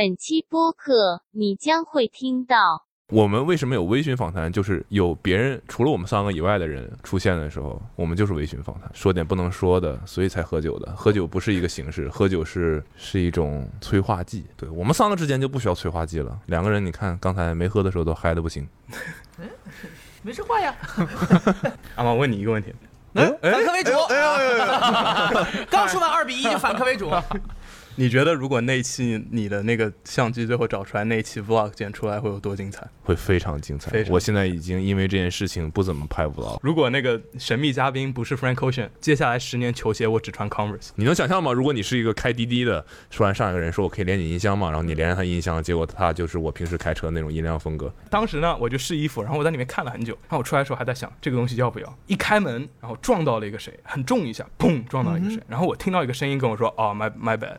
本期播客你将会听到。我们为什么有微醺访谈？就是有别人除了我们三个以外的人出现的时候，我们就是微醺访谈，说点不能说的，所以才喝酒的。喝酒不是一个形式，喝酒是是一种催化剂。对我们三个之间就不需要催化剂了。两个人，你看刚才没喝的时候都嗨的不行。没说话呀。阿毛问你一个问题，反客为主。刚说完二比一就反客为主。你觉得如果那一期你的那个相机最后找出来那一期 vlog 剪出来会有多精彩？会非常精彩。我现在已经因为这件事情不怎么拍 vlog。如果那个神秘嘉宾不是 Frank Ocean，接下来十年球鞋我只穿 Converse。你能想象吗？如果你是一个开滴滴的，说完上一个人说我可以连你音箱吗？然后你连上他音箱，结果他就是我平时开车那种音量风格。当时呢，我就试衣服，然后我在里面看了很久，然后我出来的时候还在想这个东西要不要。一开门，然后撞到了一个谁，很重一下，砰，撞到了一个谁。然后我听到一个声音跟我说：“哦，my my bad。”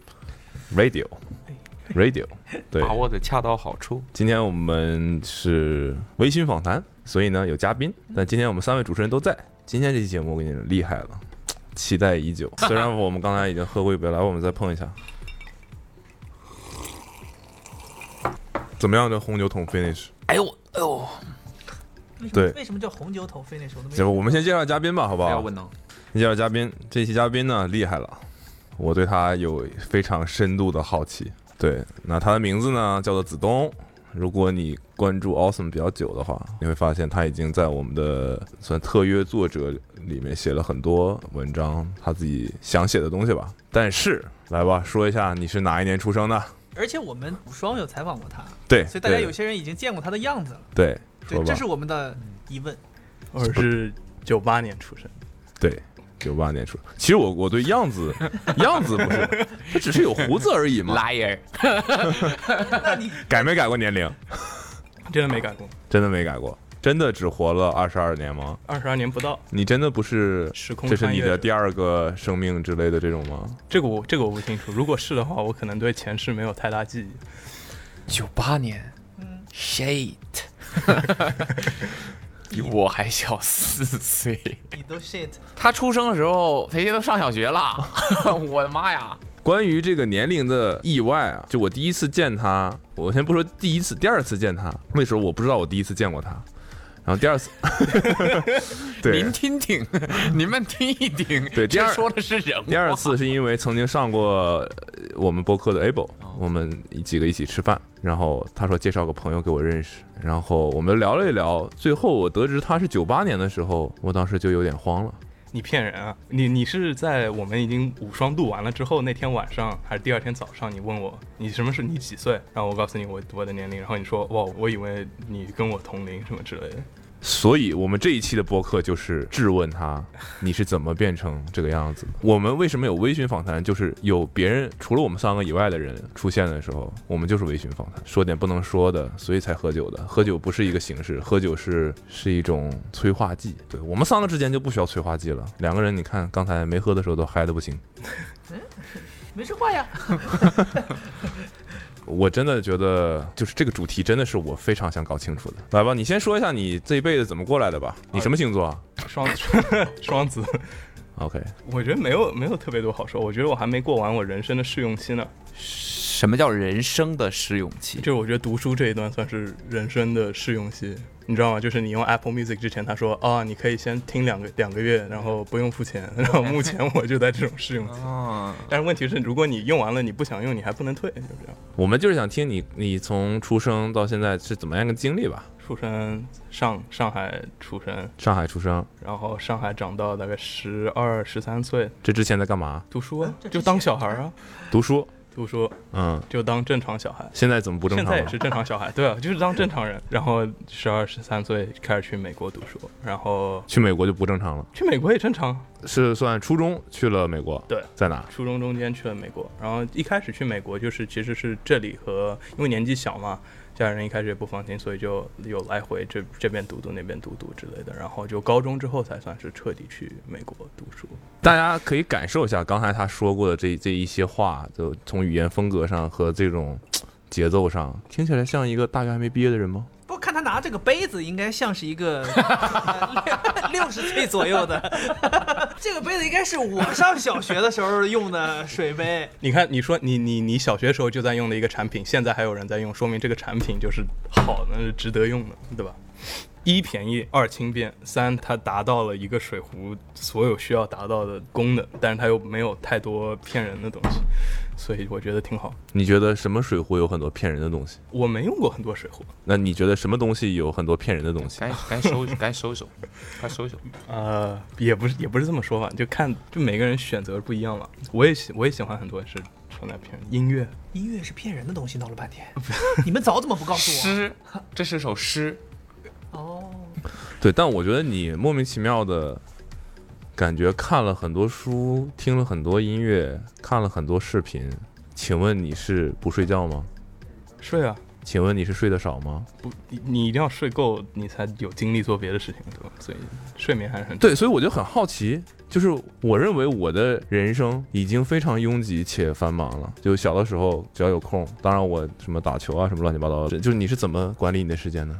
Radio Radio。对，把握的恰到好处。今天我们是微醺访谈，所以呢有嘉宾，但今天我们三位主持人都在。今天这期节目我跟你说厉害了，期待已久。虽然我们刚才已经喝过一杯，来，我们再碰一下，怎么样？这红酒桶 finish？哎呦哎呦，对为什么叫红酒桶 finish？我们先介绍嘉宾吧，好不好？不要问呢，先介绍嘉宾，这期嘉宾呢厉害了，我对他有非常深度的好奇。对，那他的名字呢叫做子东。如果你关注 Awesome 比较久的话，你会发现他已经在我们的算特约作者里面写了很多文章，他自己想写的东西吧。但是，来吧，说一下你是哪一年出生的？而且我们无双有采访过他，对，所以大家有些人已经见过他的样子了。对对这是我们的疑问。我是九八年出生。对，九八年出。其实我我对样子 样子不是，他只是有胡子而已嘛。liar，那你改没改过年龄？真的没改过，真的没改过，真的只活了二十二年吗？二十二年不到。你真的不是时空这是你的第二个生命之类的这种吗？这个我这个我不清楚，如果是的话，我可能对前世没有太大记忆。九八年，shit，比我还小四岁。你都 shit，他出生的时候，培培都上小学了，我的妈呀！关于这个年龄的意外啊，就我第一次见他，我先不说第一次，第二次见他，那时候我不知道我第一次见过他，然后第二次，对您，听听，你们听一听，对第二说的是人话。第二次是因为曾经上过呃我们播客的 Able，我们几个一起吃饭，然后他说介绍个朋友给我认识，然后我们聊了一聊，最后我得知他是九八年的时候，我当时就有点慌了。你骗人啊！你你是在我们已经五双录完了之后那天晚上，还是第二天早上？你问我你什么时你几岁？然后我告诉你我我的年龄，然后你说哇，我以为你跟我同龄什么之类的。所以，我们这一期的播客就是质问他，你是怎么变成这个样子的？我们为什么有微醺访谈？就是有别人除了我们三个以外的人出现的时候，我们就是微醺访谈，说点不能说的，所以才喝酒的。喝酒不是一个形式，喝酒是是一种催化剂。对我们三个之间就不需要催化剂了。两个人，你看刚才没喝的时候都嗨的不行。没说话呀。我真的觉得，就是这个主题真的是我非常想搞清楚的。来吧，你先说一下你这一辈子怎么过来的吧？你什么星座啊双双子？OK，我觉得没有没有特别多好说，我觉得我还没过完我人生的试用期呢。什么叫人生的试用期？就是我觉得读书这一段算是人生的试用期，你知道吗？就是你用 Apple Music 之前，他说啊，你可以先听两个两个月，然后不用付钱。然后目前我就在这种试用期，啊，但是问题是，如果你用完了你不想用，你还不能退，就这样。我们就是想听你，你从出生到现在是怎么样一个经历吧？出生上上海出生，上海出生，然后上海长到大概十二十三岁，这之前在干嘛？读书啊就当小孩啊，读书。读书嗯，就当正常小孩。现在怎么不正常了？现在也是正常小孩，对啊，就是当正常人。然后十二十三岁开始去美国读书，然后去美国就不正常了。去美国也正常，是算初中去了美国，对，在哪？初中中间去了美国，然后一开始去美国就是其实是这里和因为年纪小嘛，家人一开始也不放心，所以就有来回这这边读读那边读读之类的，然后就高中之后才算是彻底去美国读书。大家可以感受一下刚才他说过的这这一些话，就从语言风格上和这种节奏上，听起来像一个大学还没毕业的人吗？不看他拿这个杯子，应该像是一个 六十岁左右的。这个杯子应该是我上小学的时候用的水杯。你看，你说你你你小学时候就在用的一个产品，现在还有人在用，说明这个产品就是好的，是值得用的，对吧？一便宜，二轻便，三它达到了一个水壶所有需要达到的功能，但是它又没有太多骗人的东西，所以我觉得挺好。你觉得什么水壶有很多骗人的东西？我没用过很多水壶，那你觉得什么东西有很多骗人的东西？该该收 该收收，快收收。呃，也不是也不是这么说吧，就看就每个人选择不一样嘛。我也喜我也喜欢很多是说那骗人音乐，音乐是骗人的东西，闹了半天，你们早怎么不告诉我？诗，这是首诗。哦，对，但我觉得你莫名其妙的感觉看了很多书，听了很多音乐，看了很多视频。请问你是不睡觉吗？睡啊，请问你是睡得少吗？不，你你一定要睡够，你才有精力做别的事情，对吧？所以睡眠还是很对，所以我就很好奇，就是我认为我的人生已经非常拥挤且繁忙了。就小的时候只要有空，当然我什么打球啊什么乱七八糟的，就是你是怎么管理你的时间呢？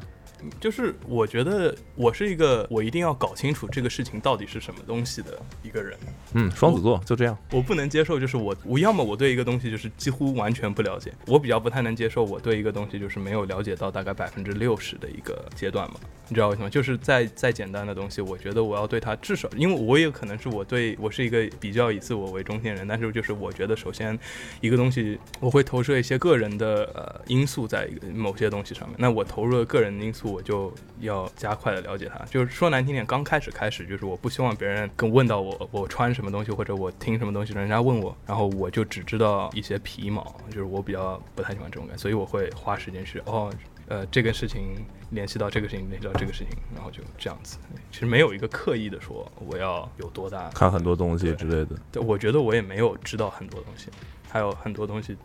就是我觉得我是一个我一定要搞清楚这个事情到底是什么东西的一个人。嗯，双子座就这样。我不能接受，就是我我要么我对一个东西就是几乎完全不了解，我比较不太能接受我对一个东西就是没有了解到大概百分之六十的一个阶段嘛。你知道为什么？就是再再简单的东西，我觉得我要对它至少，因为我也可能是我对我是一个比较以自我为中心的人，但是就是我觉得首先一个东西我会投射一些个人的呃因素在某些东西上面，那我投入了个人的因素，我就要加快的了解它。就是说难听点，刚开始开始就是我不希望别人跟问到我我穿什么东西或者我听什么东西，人家问我，然后我就只知道一些皮毛，就是我比较不太喜欢这种感觉，所以我会花时间去哦。呃，这个事情联系到这个事情，联系到这个事情，然后就这样子。其实没有一个刻意的说我要有多大看很多东西之类的。对，我觉得我也没有知道很多东西，还有很多东西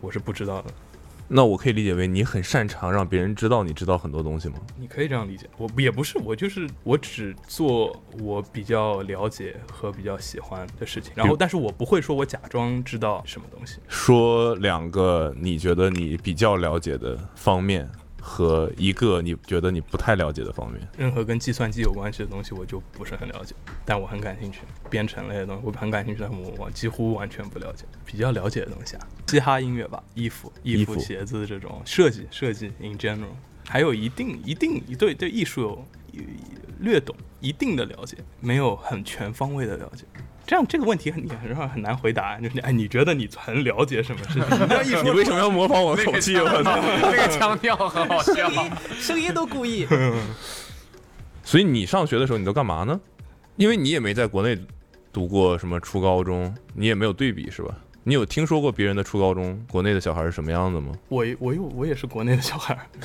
我是不知道的。那我可以理解为你很擅长让别人知道你知道很多东西吗？你可以这样理解，我也不是，我就是我只做我比较了解和比较喜欢的事情，然后但是我不会说我假装知道什么东西。说两个你觉得你比较了解的方面。和一个你觉得你不太了解的方面，任何跟计算机有关系的东西，我就不是很了解，但我很感兴趣。编程类的东西，我很感兴趣，但我我几乎完全不了解。比较了解的东西啊，嘻哈音乐吧，衣服、衣服、鞋子这种设计，设计 in general，还有一定一定对对艺术有略懂一定的了解，没有很全方位的了解。这样这个问题很你很很难回答，就是哎，你觉得你很了解什么事情？你为什么要模仿我的口气？我操，这个腔调很好笑，声音都故意。所以你上学的时候你都干嘛呢？因为你也没在国内读过什么初高中，你也没有对比是吧？你有听说过别人的初高中，国内的小孩是什么样子吗？我我有我也是国内的小孩，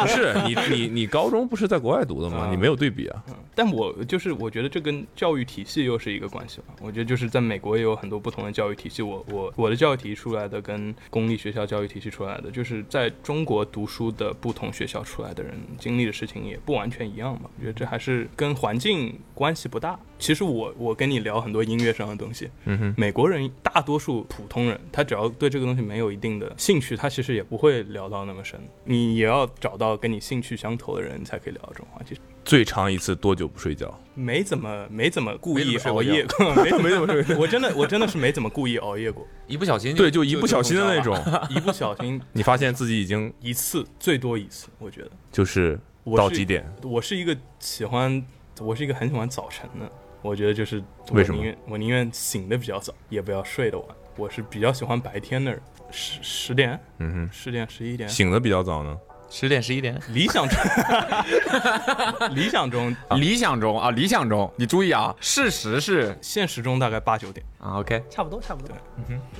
不是你你你高中不是在国外读的吗？你没有对比啊。嗯但我就是我觉得这跟教育体系又是一个关系吧。我觉得就是在美国也有很多不同的教育体系。我我我的教育体系出来的跟公立学校教育体系出来的，就是在中国读书的不同学校出来的人经历的事情也不完全一样嘛。我觉得这还是跟环境关系不大。其实我我跟你聊很多音乐上的东西，嗯哼，美国人大多数普通人，他只要对这个东西没有一定的兴趣，他其实也不会聊到那么深。你也要找到跟你兴趣相投的人，才可以聊这种话题。最长一次多久不睡觉？没怎么没怎么故意熬夜过，没没怎么睡过。我真的我真的是没怎么故意熬夜过，一不小心对，就一不小心的那种，一不小心你发现自己已经一次最多一次，我觉得。就是到几点？我是一个喜欢，我是一个很喜欢早晨的。我觉得就是我为什么我宁愿醒的比较早，也不要睡得晚。我是比较喜欢白天的人，十十点、嗯十点、十一点，醒的比较早呢。十点十一点，理想中，理想中，理想中啊，理想中，你注意啊，事实是现实中大概八九点。啊，OK，差不多，差不多。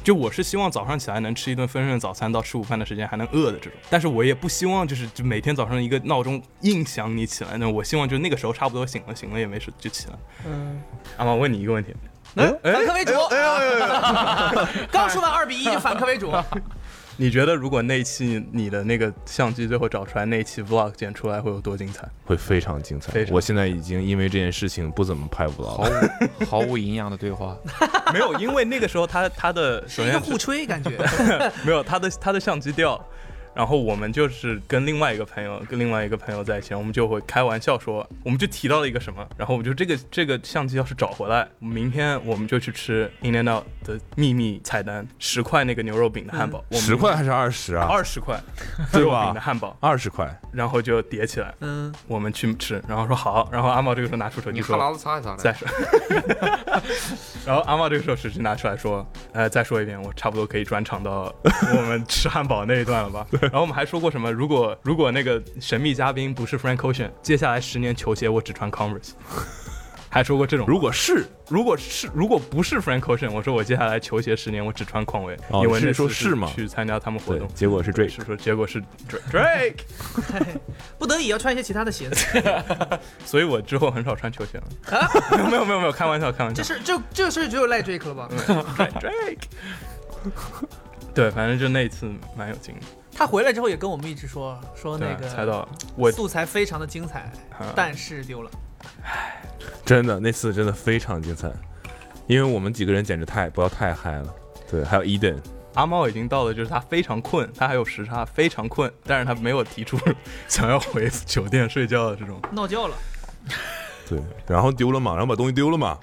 就我是希望早上起来能吃一顿丰盛的早餐，到吃午饭的时间还能饿的这种。但是我也不希望就是就每天早上一个闹钟硬响你起来，那我希望就那个时候差不多醒了，醒了也没事就起来。嗯，阿毛问你一个问题，反客为主。刚说完二比一就反客为主，你觉得如果那一期你的那个相机最后找出来那一期 vlog 剪出来会有多精彩？会非常精彩我现在已经因为这件事情不怎么拍 vlog 毫了。无毫无营养的对话，没有，因为那个时候他他的首先互吹感觉。没有他的他的相机掉了，然后我们就是跟另外一个朋友跟另外一个朋友在一起，我们就会开玩笑说，我们就提到了一个什么，然后我们就这个这个相机要是找回来，明天我们就去吃 In and Out 的秘密菜单，十块那个牛肉饼的汉堡，十块还是二十啊？二十块对吧牛肉饼的汉堡，二十块。然后就叠起来，嗯，我们去吃，然后说好，然后阿茂这个时候拿出手机说。子擦一擦再说，然后阿茂这个时候手机拿出来说，呃，再说一遍，我差不多可以转场到我们吃汉堡那一段了吧？然后我们还说过什么？如果如果那个神秘嘉宾不是 Frank Ocean，接下来十年球鞋我只穿 Converse，还说过这种。如果是如果是如果不是 Frank Ocean，我说我接下来球鞋十年我只穿匡威，哦是因为那次说是吗去参加他们活动，，结果是 Drake。是说结果是 Drake，不得已要穿一些其他的鞋子。所以我之后很少穿球鞋了。没有没有没有，开玩笑开玩笑这。是这这事只有赖 Drake 了吧？Drake。对，反正就那一次蛮有劲的。他回来之后也跟我们一直说说那，个猜到了我素材非常的精彩，啊但是丢了。唉真的那次真的非常精彩，因为我们几个人简直太不要太嗨了。对，还有 Eden，阿猫已经到了，就是他非常困，他还有时差，非常困，但是他没有提出 想要回酒店睡觉的这种。闹觉了，对，然后丢了嘛，然后把东西丢了嘛。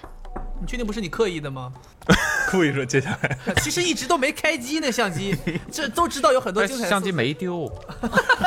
你确定不是你刻意的吗？故意说接下来 其实一直都没开机那相机，这都知道有很多精彩的相机没丢，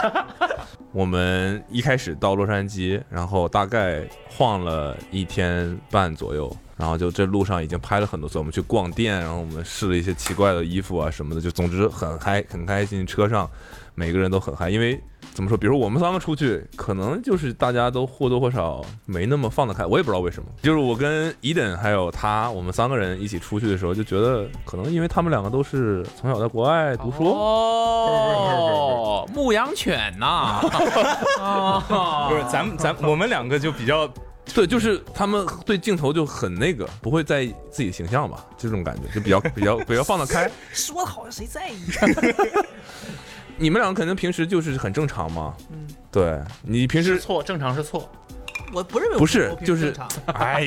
我们一开始到洛杉矶，然后大概晃了一天半左右，然后就这路上已经拍了很多次。我们去逛店，然后我们试了一些奇怪的衣服啊什么的，就总之很嗨，很开心。车上每个人都很嗨，因为怎么说，比如我们三个出去，可能就是大家都或多或少没那么放得开，我也不知道为什么。就是我跟伊登还有他，我们三个人一起出去的时候，就觉得可能因为他们两个都是从小在国外读书。哦，牧羊犬呐，哦不是咱们咱我们两个就比较对，就是他们对镜头就很那个，不会在意自己的形象吧，就这种感觉，就比较比较比较放得开。说的好像谁在意？你们两个可能平时就是很正常嘛，嗯，对你平时，错，正常是错。我不认为不是就是哎，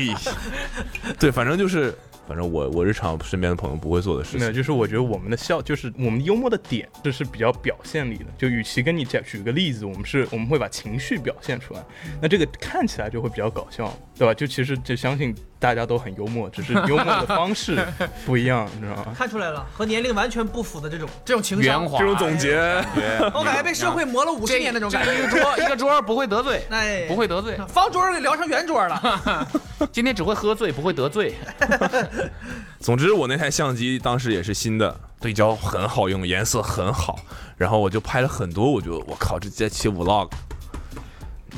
对，反正就是，反正我我日常身边的朋友不会做的事没有，情。就是我觉得我们的笑，就是我们幽默的点，这是比较表现力的。就与其跟你讲举个例子，我们是我们会把情绪表现出来，那这个看起来就会比较搞笑，对吧？就其实就相信大家都很幽默，只是幽默的方式 不一样，你知道吗？看出来了，和年龄完全不符的这种这种情商，圆滑这种总结，我感觉被社会磨了五十年那种感觉一。个桌一个桌不会得罪，哎，不会得罪。方桌给聊成圆桌了。今天只会喝醉，不会得罪。总之我那台相机当时也是新的，对焦很好用，颜色很好，然后我就拍了很多，我觉得我靠，这这期 vlog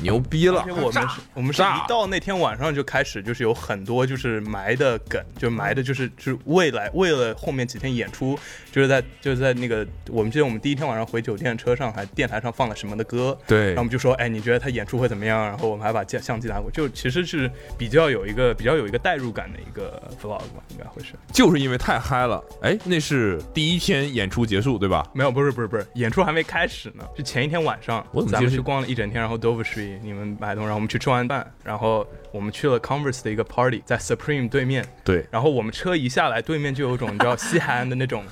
牛逼了而且。我们是，我们是一到那天晚上就开始，就是有很多就是埋的梗，就埋的就是就是未来为了后面几天演出，就是在就是在那个我们记得我们第一天晚上回酒店车上还电台上放了什么的歌，对然后我们就说，哎，你觉得他演出会怎么样？然后我们还把相相机拿过，就其实是比较有一个比较有一个代入感的一个 vlog 吧，应该会是。就是因为太嗨了，哎，那是第一天演出结束对吧？没有，不是不是不是，演出还没开始呢，就前一天晚上，咱们去我怎么记得是逛了一整天，然后 Dover 你们买东西，然后我们去吃完饭，然后我们去了 Converse 的一个 party，在 Supreme 对面，对，然后我们车一下来，对面就有一种你知道西海岸的 那种。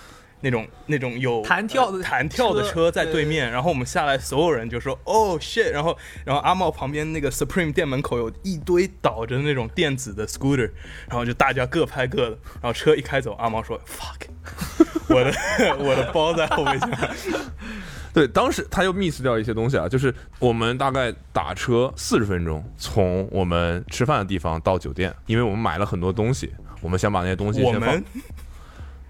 那种那种有弹跳的呃弹跳的车车在对。面，然后我们下来，所有人就说哦 shit，然后然后阿茂旁边那个 Supreme 店门口有一堆倒着那种电子的 scooter，然后就大家各拍各的，然后车一开走，阿茂说 fuck，我的 我的包在后备箱，对，当时他又 miss 掉一些东西啊，就是我们大概打车四十分钟，从我们吃饭的地方到酒店，因为我们买了很多东西，我们想把那些东西我先放们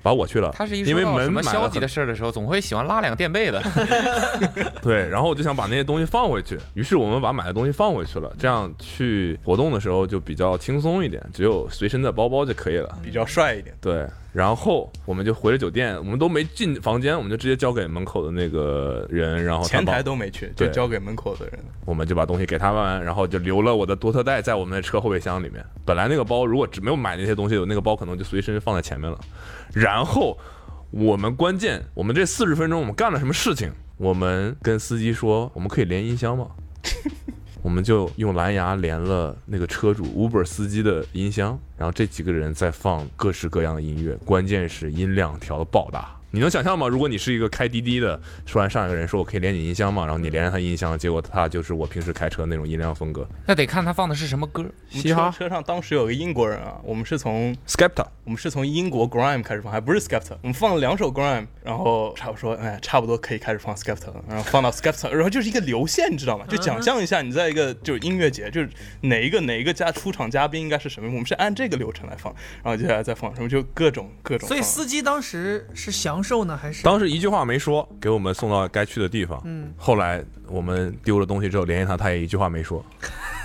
把我去了。他是一因为说到什么消极的事儿的时候，总会喜欢拉两个垫背的。对，然后我就想把那些东西放回去，于是我们把买的东西放回去了，这样去活动的时候就比较轻松一点，只有随身的包包就可以了。比较帅一点。对，然后我们就回了酒店，我们都没进房间，我们就直接交给门口的那个人，然后前台都没去，就交给门口的人。我们就把东西给他们，然后就留了我的多特袋在我们的车后备箱里面。本来那个包如果只没有买那些东西，那个包可能就随身放在前面了。然后我们关键，我们这四十分钟我们干了什么事情？我们跟司机说，我们可以连音箱吗？我们就用蓝牙连了那个车主 Uber 司机的音箱，然后这几个人在放各式各样的音乐，关键是音量调的爆大。你能想象吗？如果你是一个开滴滴的，说完上一个人说我可以连你音箱吗？然后你连上他音箱，结果他就是我平时开车那种音量风格。那得看他放的是什么歌。嘻哈车车上当时有个英国人啊，我们是从 Skepta，我们是从英国 grime 开始放，还不是 Skepta，我们放了两首 grime，然后差不多说，哎，差不多可以开始放 Skepta 了，然后放到 Skepta，然后 就是一个流线，你知道吗？就想象一下，你在一个就是音乐节，就是哪一个哪一个家出场嘉宾应该是什么，我们是按这个流程来放，然后接下来再放什么，就各种各种。所以司机当时是享受呢，还是当时一句话没说，给我们送到该去的地方。嗯，后来我们丢了东西之后联系他，他也一句话没说。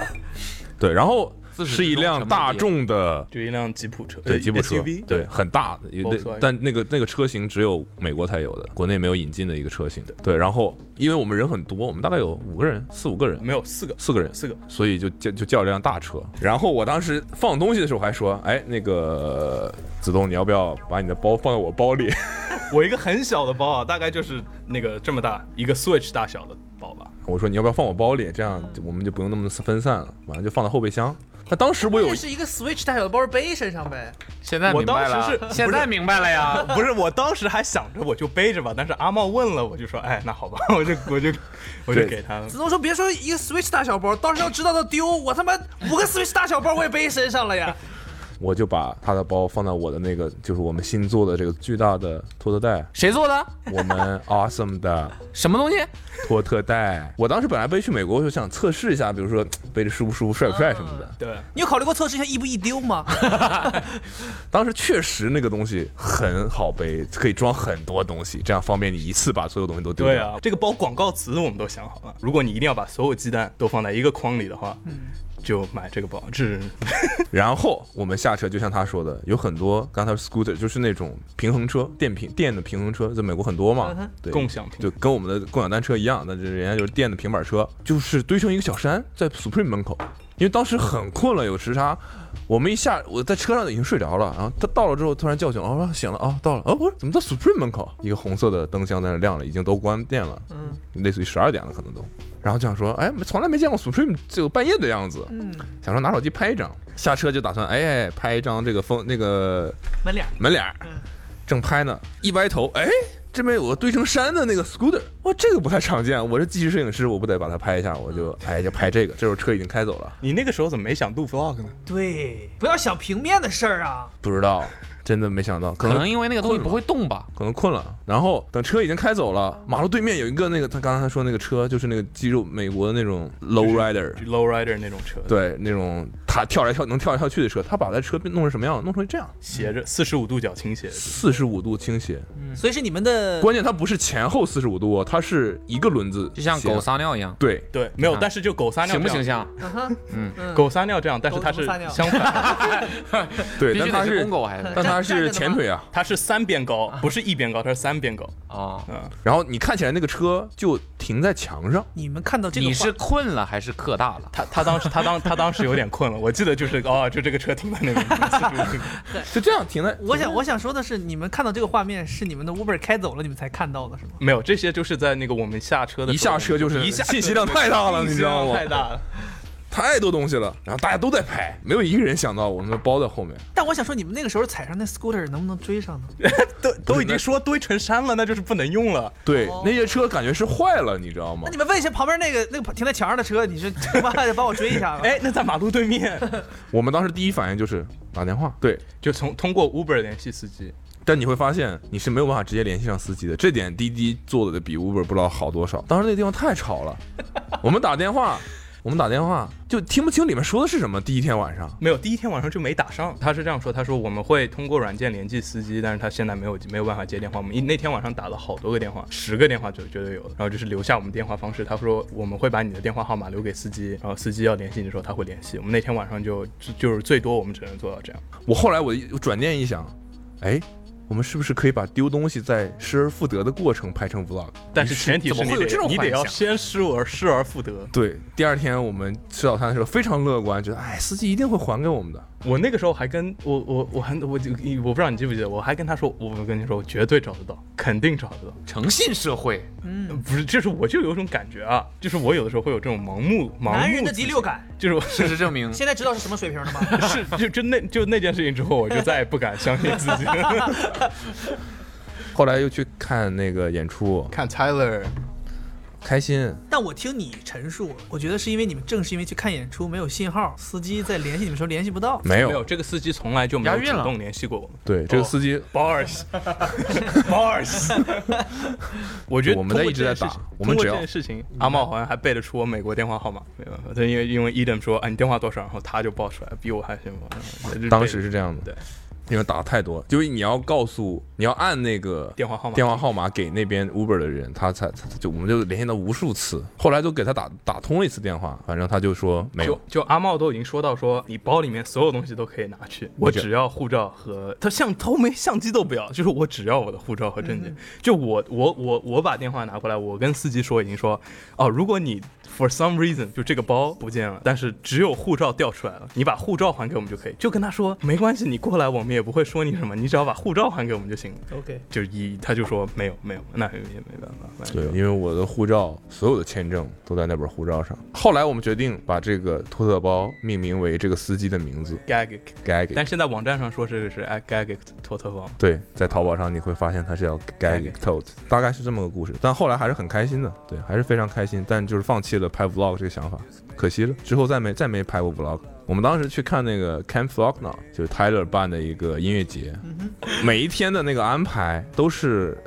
对，然后是一辆大众的就一辆吉普车，对呃吉普车 SUV，对，很大的，但那个那个车型只有美国才有的，国内没有引进的一个车型。对，然后因为我们人很多，我们大概有五个人，四五个人，没有四个，四个人，四个，所以就叫就叫了辆大车。然后我当时放东西的时候还说，哎，那个子东，你要不要把你的包放在我包里？我一个很小的包啊，大概就是那个这么大一个 Switch 大小的包吧。我说你要不要放我包里？这样我们就不用那么分散了，完了就放到后备箱。那当时我有那是一个 Switch 大小的包背身上呗？现在我明白了，当时是现在明白了呀。不是，我当时还想着我就背着吧，但是阿茂问了，我就说，哎，那好吧，我就我就我就给他了。子东说别说一个 Switch 大小包，当时要知道他丢，我他妈五个 Switch 大小包我也背身上了呀。我就把他的包放在我的那个，就是我们新做的这个巨大的托特袋，谁做的？我们 awesome 的什么东西？托特袋。我当时本来背去美国，我就想测试一下，比如说 背着舒不舒服、帅不帅什么的。对，你有考虑过测试一下易不易丢吗？当时确实那个东西很好背，可以装很多东西，这样方便你一次把所有东西都丢掉。对啊，这个包广告词我们都想好了。如果你一定要把所有鸡蛋都放在一个筐里的话，就买这个保质 然后我们下车，就像他说的，有很多刚才 scooter 就是那种平衡车，电平电的平衡车，在美国很多嘛对，共享平就跟我们的共享单车一样，但是人家就是电的平板车，就是堆成一个小山，在 Supreme 门口。因为当时很困了，有时差，我们一下我在车上已经睡着了，然后他到了之后突然叫醒，哦，醒了，哦，到了，哦，不是怎么在 Supreme 门口？一个红色的灯箱在那亮了，已经都关电了，嗯类似于十二点了，可能都。然后就想说，哎，从来没见过 Supreme 这个半夜的样子，嗯，想说拿手机拍一张，下车就打算，哎，拍一张这个风那个门脸儿。门脸嗯，正拍呢，一歪头，哎，这边有个堆成山的那个 scooter，哇，这个不太常见，我是纪实摄影师，我不得把它拍一下，我就哎就拍这个，这时候车已经开走了，你那个时候怎么没想录 vlog 呢？对，不要想平面的事儿啊。不知道，真的没想到，可能可能因为那个东西不会动吧？可能困了，然后等车已经开走了，马路对面有一个那个他刚才说那个车，就是那个肌肉美国的那种 low rider，low rider 那种车，，对，那种他跳来跳能跳来跳去的车，他把他车弄成什么样？弄成这样，斜着四十五度角倾斜，四十五度倾斜，所以是你们的关键它不是前后四十五度哦，它是一个轮子，就像狗。撒尿一样，对，对，没有啊，但是就狗撒尿形不形？象？嗯哼。嗯。嗯。狗撒尿这样，但是它是相反，对，但它是公狗还是？但它是前腿啊，它是三边高，不是一边高，它是三边高。哦，嗯，然后你看起来那个车就停在墙上，你们看到这个画，你是困了还是课大了？他他当时他当他当时有点困了，我记得就是哦，就这个车停在那边，45度 就这样停在。我想我想说的是，你们看到这个画面是你们的 Uber 开走了，你们才看到的是吗？没有这些就是在那个我们下车的一时候下车就是一下信息量太大了，你知道吗？太大了。太多东西了，然后大家都在拍，没有一个人想到我们的包在后面。但我想说，你们那个时候踩上那 scooter 能不能追上呢？都都已经说堆成山了，那就是不能用了。对哦，那些车感觉是坏了，你知道吗那？你们问一下旁边那个那个停在墙上的车，你是他妈的帮我追一下吧？哎，那在马路对面，我们当时第一反应就是打电话，对，就从通过 Uber 联系司机。但你会发现你是没有办法直接联系上司机的，这点滴滴做的比 Uber 不知道好多少。当时那地方太吵了，我们打电话，我们打电话就听不清里面说的是什么。第一天晚上，没有，第一天晚上就没打上。他是这样说，他说我们会通过软件联系司机，但是他现在没有没有办法接电话。我们那天晚上打了好多个电话，十个电话就绝对有。然后就是留下我们电话方式，他说我们会把你的电话号码留给司机，然后司机要联系你的时候他会联系。我们那天晚上就就是最多我们只能做到这样。我后来我我转念一想，哎，我们是不是可以把丢东西在失而复得的过程拍成 vlog？但是前提是你得要先失而失而复得。对，第二天我们吃早餐的时候非常乐观，觉得哎，司机一定会还给我们的。我那个时候还跟我我我还我就我不知道你记不记得，我还跟他说，我跟你说，我绝对找得到，肯定找得到。诚信社会，嗯不是，就是我就有一种感觉啊，就是我有的时候会有这种盲目盲目男人的第六，感，就是我 事实证明，现在知道是什么水平了吗？是就就那就那件事情之后，我就再也不敢相信自己。后来又去看那个演出，看 Tyler，开心。但我听你陈述，我觉得是因为你们正是因为去看演出没有信号，司机在联系你们的时候联系不到。没有，没有这个司机从来就没有主动联系过我们。对这个司机，Bars Bars，我觉得我们在一直在打通过这件事情通过我们只要这件事情，阿茂好像还背得出我美国电话号码，没办法，他因为因为 Eden 说啊你电话多少，然后他就报出来，比我还幸福。当时是这样的，对，因为打太多，就是你要告诉，你要按那个电话号码电话号码给那边 Uber 的人，他才他就我们就联系了无数次，后来就给他打打通了一次电话，反正他就说没有就，就阿茂都已经说到说，你包里面所有东西都可以拿去，我只只要护照和他相他没相机都不要，就是我只要我的护照和证件。就我我我我把电话拿过来，我跟司机说已经说，哦，如果你 for some reason 就这个包不见了，但是只有护照掉出来了，你把护照还给我们就可以。就跟他说没关系，你过来我们也不会说你什么，你只要把护照还给我们就行了。OK，就一他就说没有没有，那也没办法。对，因为我的护照所有的签证都在那本护照上。后来我们决定把这个托特包命名为这个司机的名字，Gagigagig。但现在网站上说是是 gag 托特包。对，在淘宝上你会发现它是叫 Gag Tote，大概是这么个故事。但后来还是很开心的，对，还是非常开心。但就是放弃了拍 Vlog 这个想法，可惜了。之后再没再没拍过 Vlog。我们当时去看那个 Camp Flockner，就是 Tyler 办的一个音乐节，每一天的那个安排都是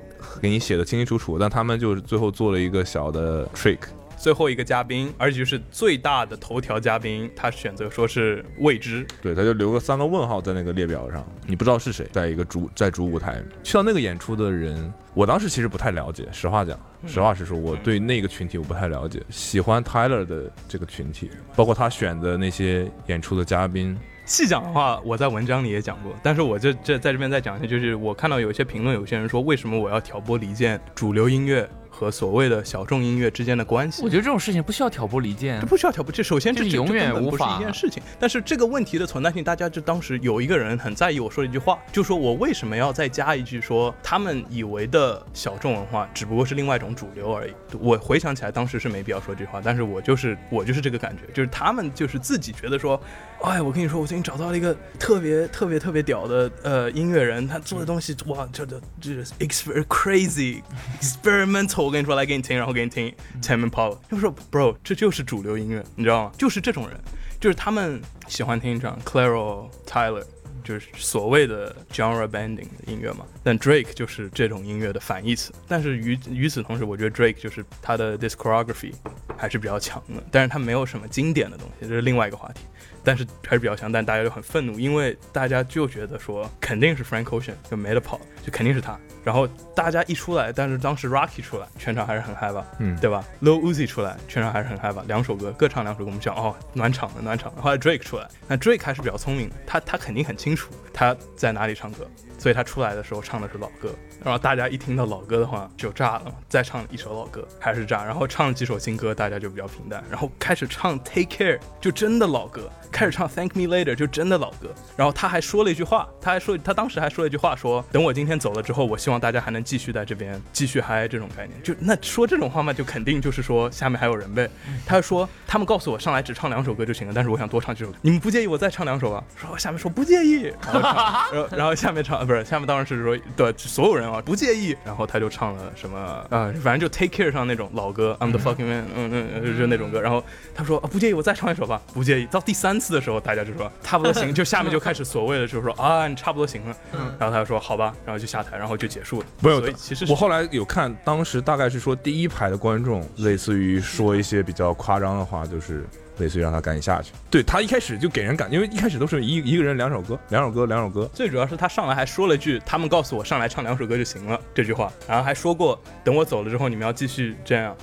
给你写的清清楚楚，但他们就是最后做了一个小的 trick，最后一个嘉宾，而且就是最大的头条嘉宾，他选择说是未知。对，他就留个三个问号在那个列表上，你不知道是谁，在一个主在主舞台。去到那个演出的人，我当时其实不太了解，实话讲，实话实说，我对那个群体我不太了解。喜欢 Tyler 的这个群体，包括他选的那些演出的嘉宾，细讲的话，我在文章里也讲过，但是我这这在这边再讲一下，就是我看到有一些评论，有些人说为什么我要挑拨离间主流音乐和所谓的小众音乐之间的关系我？觉得这种事情不需要挑拨离间这。不需要挑拨，这首先这永远这根本不是无法一件事情。但是这个问题的存在性，大家就当时有一个人很在意我说的一句话，就说我为什么要再加一句说他们以为的小众文化只不过是另外一种主流而已。我回想起来，当时是没必要说这句话，但是我就是我就是这个感觉，就是他们就是自己觉得说，哎，我跟你说，我最近找到了一个特别特别特别屌的呃音乐人，他做的东西哇，这这这 exper crazy experimental，我跟你说来给你听，然后给你听 Tame Impala，就说 bro，这就是主流音乐，你知道吗？就是这种人，就是他们喜欢听这样 Claro Tyler。就是所谓的 genre bending 的音乐嘛，但 Drake 就是这种音乐的反义词。但是与与此同时，我觉得 Drake 就是他的 discography 还是比较强的，但是他没有什么经典的东西，这是另外一个话题。但是还是比较强，但大家就很愤怒，因为大家就觉得说肯定是 Frank Ocean 就没得跑，就肯定是他。然后大家一出来，但是当时 Rocky 出来，全场还是很嗨吧，嗯对吧？Lil Uzi 出来，全场还是很嗨吧，两首歌各唱两首歌，我们讲哦暖场的暖场的。后来 Drake 出来，那 Drake 还是比较聪明的，他他肯定很清楚他在哪里唱歌，所以他出来的时候唱的是老歌。然后大家一听到老歌的话就炸了，再唱一首老歌还是炸，然后唱了几首新歌，大家就比较平淡，然后开始唱 Take Care 就真的老歌，开始唱 Thank Me Later 就真的老歌。然后他还说了一句话，他还说他当时还说了一句话说，等我今天走了之后，我希望大家还能继续在这边继续嗨这种概念。就那说这种话嘛，就肯定就是说下面还有人呗。他说他们告诉我上来只唱两首歌就行了，但是我想多唱几首歌，你们不介意我再唱两首吧？说下面说不介意，然后，然后下面唱呃 不是下面当然是说对所有人啊不介意，然后他就唱了什么啊、反正就 Take Care 上那种老歌，I'm the fucking man，嗯嗯嗯就那种歌，然后他说、啊、不介意我再唱一首吧，不介意。到第三次的时候，大家就说差不多行，就下面就开始所谓的就是说啊你差不多行了，然后他就说好吧，然后就下台，然后就结束了。没有所以其实是我后来有看，当时大概是说第一排的观众，类似于说一些比较夸张的话，就是类似于让他赶紧下去。对他一开始就给人感，因为一开始都是一一个人两首歌，两首歌，两首歌。最主要是他上来还说了句：“他们告诉我上来唱两首歌就行了。”这句话，然后还说过等我走了之后你们要继续这样，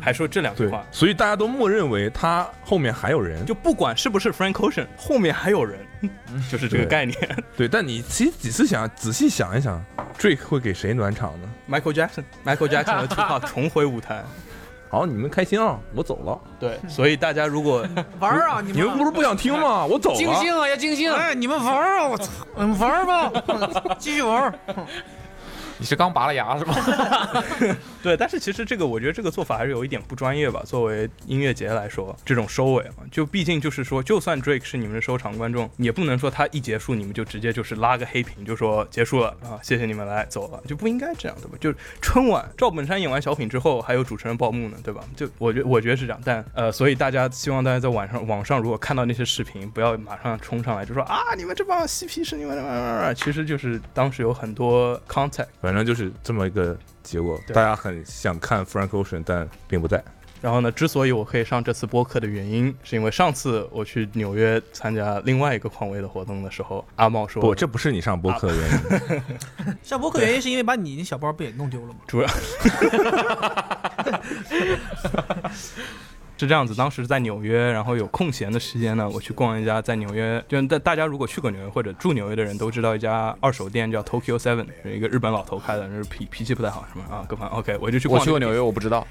还说这两句话，，所以大家都默认为他后面还有人。就不管是不是 Frank Ocean，后面还有人，就是这个概念。对，但你其实几次想，仔细想一想，Drake 会给谁暖场呢？Michael Jackson，Michael Jackson 的 Tupac 重回舞台，好，你们开心啊，我走了。对，所以大家如果玩儿啊，你你们不是不想听吗？我走了。尽兴啊，要尽兴！哎，你们玩儿啊！我操，嗯，玩儿吧，继续玩儿。你是刚拔了牙是吧？对，但是其实这个我觉得这个做法还是有一点不专业吧。作为音乐节来说，这种收尾嘛，就毕竟就是说，就算 Drake 是你们的收场观众，也不能说他一结束你们就直接就是拉个黑屏，就说结束了啊，谢谢你们来走了，就不应该这样，对吧？就春晚赵本山演完小品之后，还有主持人报幕呢，对吧？就我觉我觉得是这样，但呃，所以大家希望大家在晚上网上如果看到那些视频，不要马上冲上来就说啊，你们这帮嬉皮士，你们其实就是当时有很多 contact。反正就是这么一个结果。大家很想看 Frank Ocean，但并不在。然后呢，之所以我可以上这次播客的原因，是因为上次我去纽约参加另外一个匡威的活动的时候，阿茂说不，这不是你上播客的原因。上播客原因是因为把你那小包不也弄丢了吗？主要是这样子，当时在纽约，然后有空闲的时间呢，我去逛一家在纽约，就大大家如果去过纽约或者住纽约的人都知道一家二手店叫 Tokyo Seven，是一个日本老头开的，就是脾脾气不太好，什么？啊，各方 OK，我就去逛。我去过纽约，我不知道。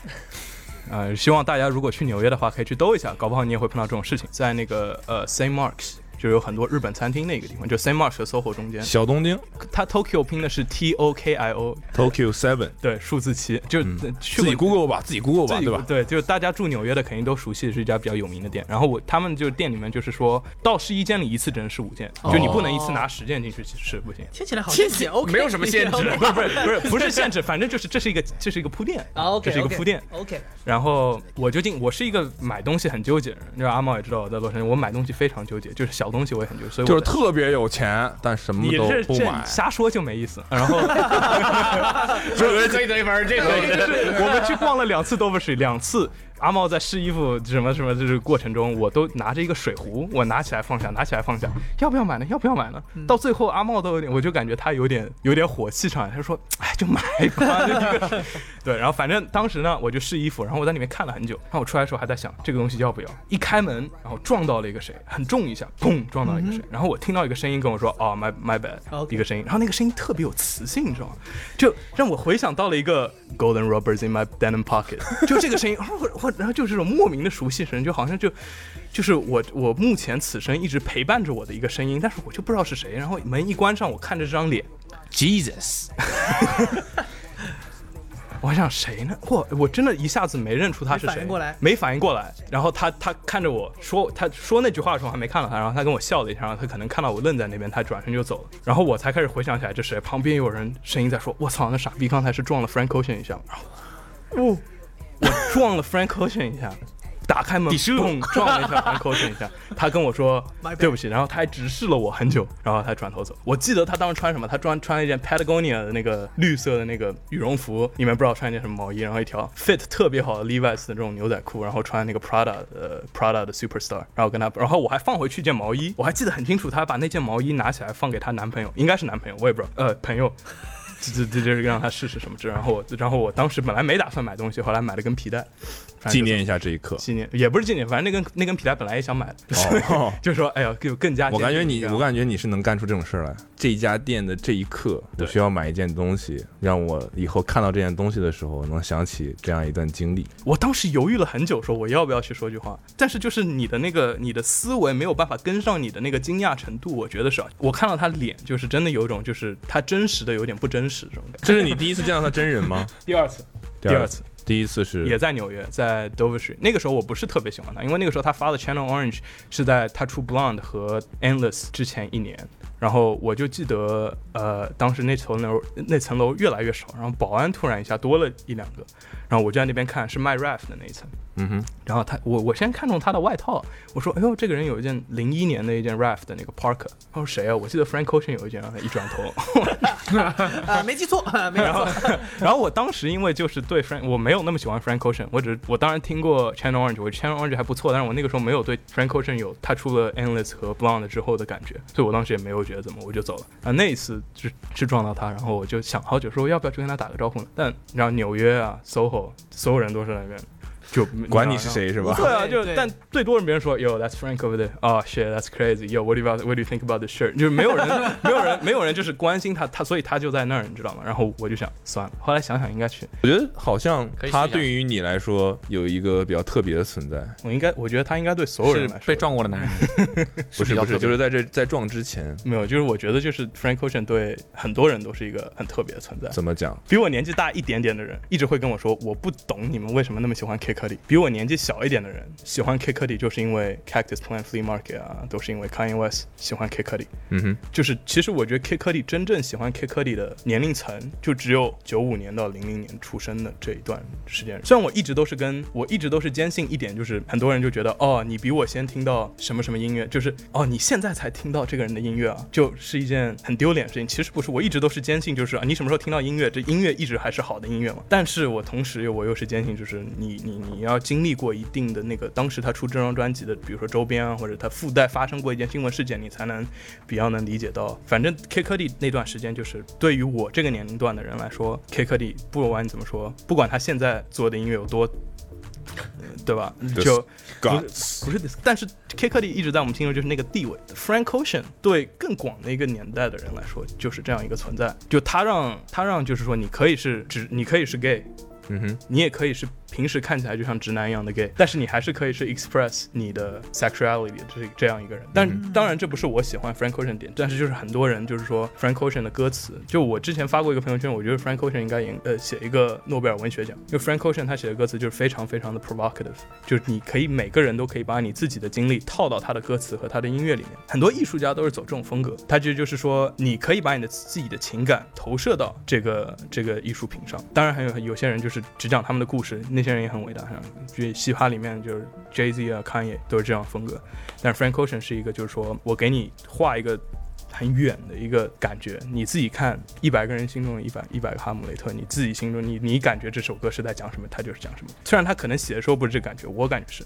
呃，希望大家如果去纽约的话，可以去兜一下，搞不好你也会碰到这种事情。在那个呃 Saint Marks，就有很多日本餐厅那个地方，就 Saint Marks 和 SOHO 中间，小东京它 Tokyo 拼的是 T O K I O，Tokyo Seven，对，数字七，就、自己 Google 吧，自己 Google 吧，对吧？对，就是大家住纽约的肯定都熟悉，是一家比较有名的店。然后我他们就店里面就是说到试衣间里一次只能试五件，就你不能一次拿十件进去试，不行。听起来好像也 OK，没有什么限制不是不是不是不是限制，反正就是这是一个这是一个铺垫这是一个铺垫。OK，然后我就进，我是一个买东西很纠结的人，就是阿茂也知道我在洛杉矶，我买东西非常纠结，就是小东西我也很纠结，所以就是特别有钱，但什么你都这这不买。瞎说就没意思。然后这 可以得一分，这个。我们去逛了两次 Dover Street，两次。阿茂在试衣服什么什么这个过程中，我都拿着一个水壶，我拿起来放下，拿起来放下，要不要买呢？要不要买呢？到最后阿茂都有点，我就感觉他有点有点火气上来，他说：“哎，就买吧。这个” 对，然后反正当时呢，我就试衣服，然后我在里面看了很久，然后我出来的时候还在想这个东西要不要。一开门，然后撞到了一个谁，很重一下，砰，撞到了一个谁，然后我听到一个声音跟我说：“哦，my my bad。”一个声音，然后那个声音特别有磁性，你知道吗？就让我回想到了一个 Golden Robbers in my denim pocket，就这个声音，然然后就是这种莫名的熟悉声，就好像就就是我我目前此生一直陪伴着我的一个声音，但是我就不知道是谁。然后门一关上，我看着这张脸，Jesus，我还想谁呢？嚯，我真的一下子没认出他是谁，没反应过来没反应过来。然后他他看着我说，他说那句话的时候还没看到他，然后他跟我笑了一下，然后他可能看到我愣在那边，他转身就走了。然后我才开始回想起来这谁，旁边有人声音在说：“我操，那傻逼刚才是撞了 Frank Ocean 一下。”然后，哦，我撞了 Frank Ocean 一下。打开门，砰，撞了一下 Frank Ocean 一下。他跟我说对不起，然后他还直视了我很久，然后他转头走。我记得他当时穿什么？他穿穿了一件 Patagonia 的那个绿色的那个羽绒服，里面不知道穿一件什么毛衣，然后一条 fit 特别好的 Levi's 的这种牛仔裤，然后穿那个 Prada 的 Prada 的 Superstar，然后跟他，然后我还放回去一件毛衣，我还记得很清楚，他把那件毛衣拿起来放给她男朋友，应该是男朋友，我也不知道，呃，朋友。这这这就是让他试试什么之，然后我然后我当时本来没打算买东西，后来买了根皮带，纪念一下这一刻。纪念也不是纪念，反正那根那根皮带本来也想买的，哦 就说哎呀，就更加我感觉你，我感觉你是能干出这种事儿来。这一家店的这一刻，我需要买一件东西，让我以后看到这件东西的时候，能想起这样一段经历。我当时犹豫了很久，说我要不要去说句话，但是就是你的那个 你的思维没有办法跟上你的那个惊讶程度，我觉得是啊，我看到他脸就是真的有一种就是他真实的有点不真实这种感觉。这是你第一次见到他真人吗？第二次，第二次，第一次是也在纽约，在 Dover Street。那个时候我不是特别喜欢他，因为那个时候他发的 Channel Orange 是在他出 Blonde 和 Endless 之前一年。然后我就记得，呃，当时那层楼那层楼越来越少，然后保安突然一下多了一两个，然后我就在那边看，是卖 Raf 的那一层。嗯哼，然后他，我我先看中他的外套，我说，哎呦，这个人有一件零一年的一件 Raf 的那个 Parker。他说谁啊？我记得 Frank Ocean 有一件，然后他一转头，啊，没记错，没记错。然后我当时因为就是对 Frank 我没有那么喜欢 Frank Ocean，我只是我当然听过 Channel Orange，我 Channel Orange 还不错，但是我那个时候没有对 Frank Ocean 有他出了 Endless 和 Blonde 之后的感觉，所以我当时也没有觉得怎么，我就走了。啊，那一次是是撞到他，然后我就想好久说要不要去跟他打个招呼呢？但然后纽约啊 SOHO 所有人都是那边。就管你是谁是吧？对啊，就但最多人别人说，Yo，that's Frank over there，啊、shit，that's crazy，Yo，what do you about，what do you think about this shirt？就是没有人，没有人，没有人就是关心他，他所以他就在那儿，你知道吗？然后我就想算了，后来想想应该去，我觉得好像他对于你来说有一个比较特别的存在，我应该，我觉得他应该对所有人是来说。被撞过的男人，不是不是，就是在这在撞之前。没有，就是我觉得就是 Frank Ocean 对很多人都是一个很特别的存在。怎么讲？比我年纪大一点点的人，一直会跟我说，我不懂你们为什么那么喜欢 K 比我年纪小一点的人，喜欢 K 克里就是因为 Cactus Plant Flea Market 啊，都是因为 Kanye West 喜欢 K 克里。嗯哼，就是其实我觉得 K 克里真正喜欢 K 克里的年龄层，就只有九五年到零零年出生的这一段时间。虽然我一直都是跟我一直都是坚信一点，就是很多人就觉得哦，你比我先听到什么什么音乐，就是哦，你现在才听到这个人的音乐啊，就是一件很丢脸的事情。其实不是，我一直都是坚信，就是啊，你什么时候听到音乐，这音乐一直还是好的音乐嘛。但是我同时又我又是坚信，就是你你你要经历过一定的那个当时他出这张专辑的，比如说周边啊，或者他附带发生过一件新闻事件，你才能比较能理解到。反正 K 科 D 那段时间，就是对于我这个年龄段的人来说，K 科 D 不管你怎么说，不管他现在做的音乐有多。呃对吧？就不是不是 this，但是 K 科 D 一直在我们心中就是那个地位。Frank Ocean 对更广的一个年代的人来说，就是这样一个存在。就他让他让就是说，你可以是只你可以是 gay，嗯哼，你也可以是平时看起来就像直男一样的 gay，但是你还是可以是 express 你的 sexuality 的这这样一个人。但当然这不是我喜欢 Frank Ocean 点，但是就是很多人就是说 Frank Ocean 的歌词，就我之前发过一个朋友圈，我觉得 Frank Ocean 应该赢呃写一个诺贝尔文学奖，因为 Frank Ocean 他写的歌词就是非常非常的 provocative，就是你可以每个人都可以把你自己的经历套到他的歌词和他的音乐里面。很多艺术家都是走这种风格，他就就是说你可以把你的自己的情感投射到这个这个艺术品上。当然还有有些人就是只讲他们的故事，那些人也很伟大，像就嘻哈里面就是 Jay Z 啊、Kanye 都是这样风格。但是 Frank Ocean 是一个，就是说我给你画一个很远的一个感觉，你自己看一百个人心中的一百一百个哈姆雷特，你自己心中你你感觉这首歌是在讲什么，他就是讲什么。虽然他可能写的时候不是这感觉，我感觉是。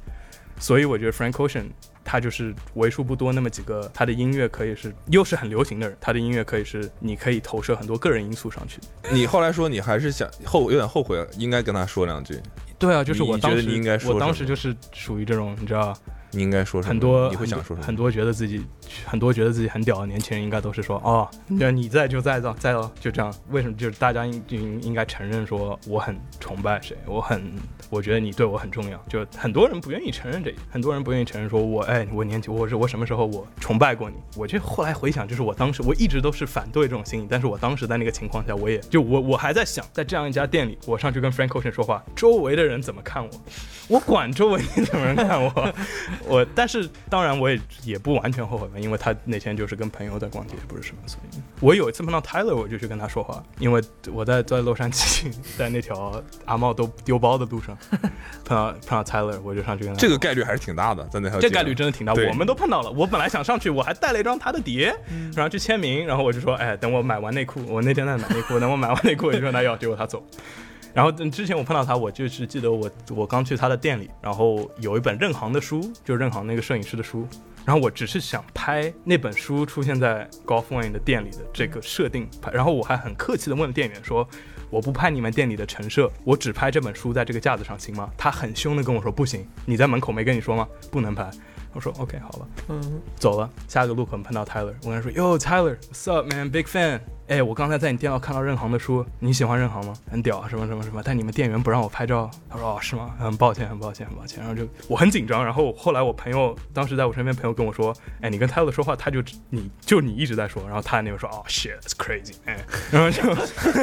所以我觉得 Frank Ocean 他就是为数不多那么几个，他的音乐可以是又是很流行的人，他的音乐可以是你可以投射很多个人因素上去。你后来说你还是想后有点后悔，应该跟他说两句。对啊，就是我当时觉得你应该说我当时就是属于这种，你知道。你应该说什么？很多你会想说什么？很多觉得自己很多觉得自己很屌的年轻人，应该都是说哦，那你在就在了，在了就这样。为什么就是大家应应应该承认说我很崇拜谁，我很我觉得你对我很重要。就很多人不愿意承认这一点，很多人不愿意承认说我哎我年轻我是我什么时候我崇拜过你？我就后来回想，就是我当时我一直都是反对这种心理，但是我当时在那个情况下，我也就我我还在想，在这样一家店里，我上去跟 Frank Ocean 说话，周围的人怎么看我？我管周围怎么人看我，我但是当然我也也不完全后悔吧，因为他那天就是跟朋友在逛街，不是什么，所以我有一次碰到 Tyler，我就去跟他说话，因为我在在洛杉矶，在那条阿茂都丢包的路上碰到碰到 Tyler，我就上去跟他这个概率还是挺大的，在那条这概率真的挺大，我们都碰到了。我本来想上去，我还带了一张他的碟，然后去签名，然后我就说，哎，等我买完内裤，我那天在买内裤，等我买完内裤，我就说他要，结果他走。然后之前我碰到他，我就是记得我我刚去他的店里，然后有一本任航的书，就任航那个摄影师的书，然后我只是想拍那本书出现在 Golf Wayne 的店里的这个设定，然后我还很客气的问店员说。我不拍你们店里的陈设，我只拍这本书在这个架子上，行吗？他很凶的跟我说不行，你在门口没跟你说吗？不能拍。我说 OK，好了，嗯，走了。下个路口碰到 Tyler，我跟他说，Yo Tyler，What's up man，big fan。哎，我刚才在你店里看到任航的书，你喜欢任航吗？很屌啊，什么什么什么。但你们店员不让我拍照。他说哦，是吗？很抱歉，很抱歉，很抱歉。然后就我很紧张。然后后来我朋友当时在我身边，朋友跟我说，哎，你跟 Tyler 说话，他就你就你一直在说。然后他那边说，哦，shit，that's crazy，哎，然后就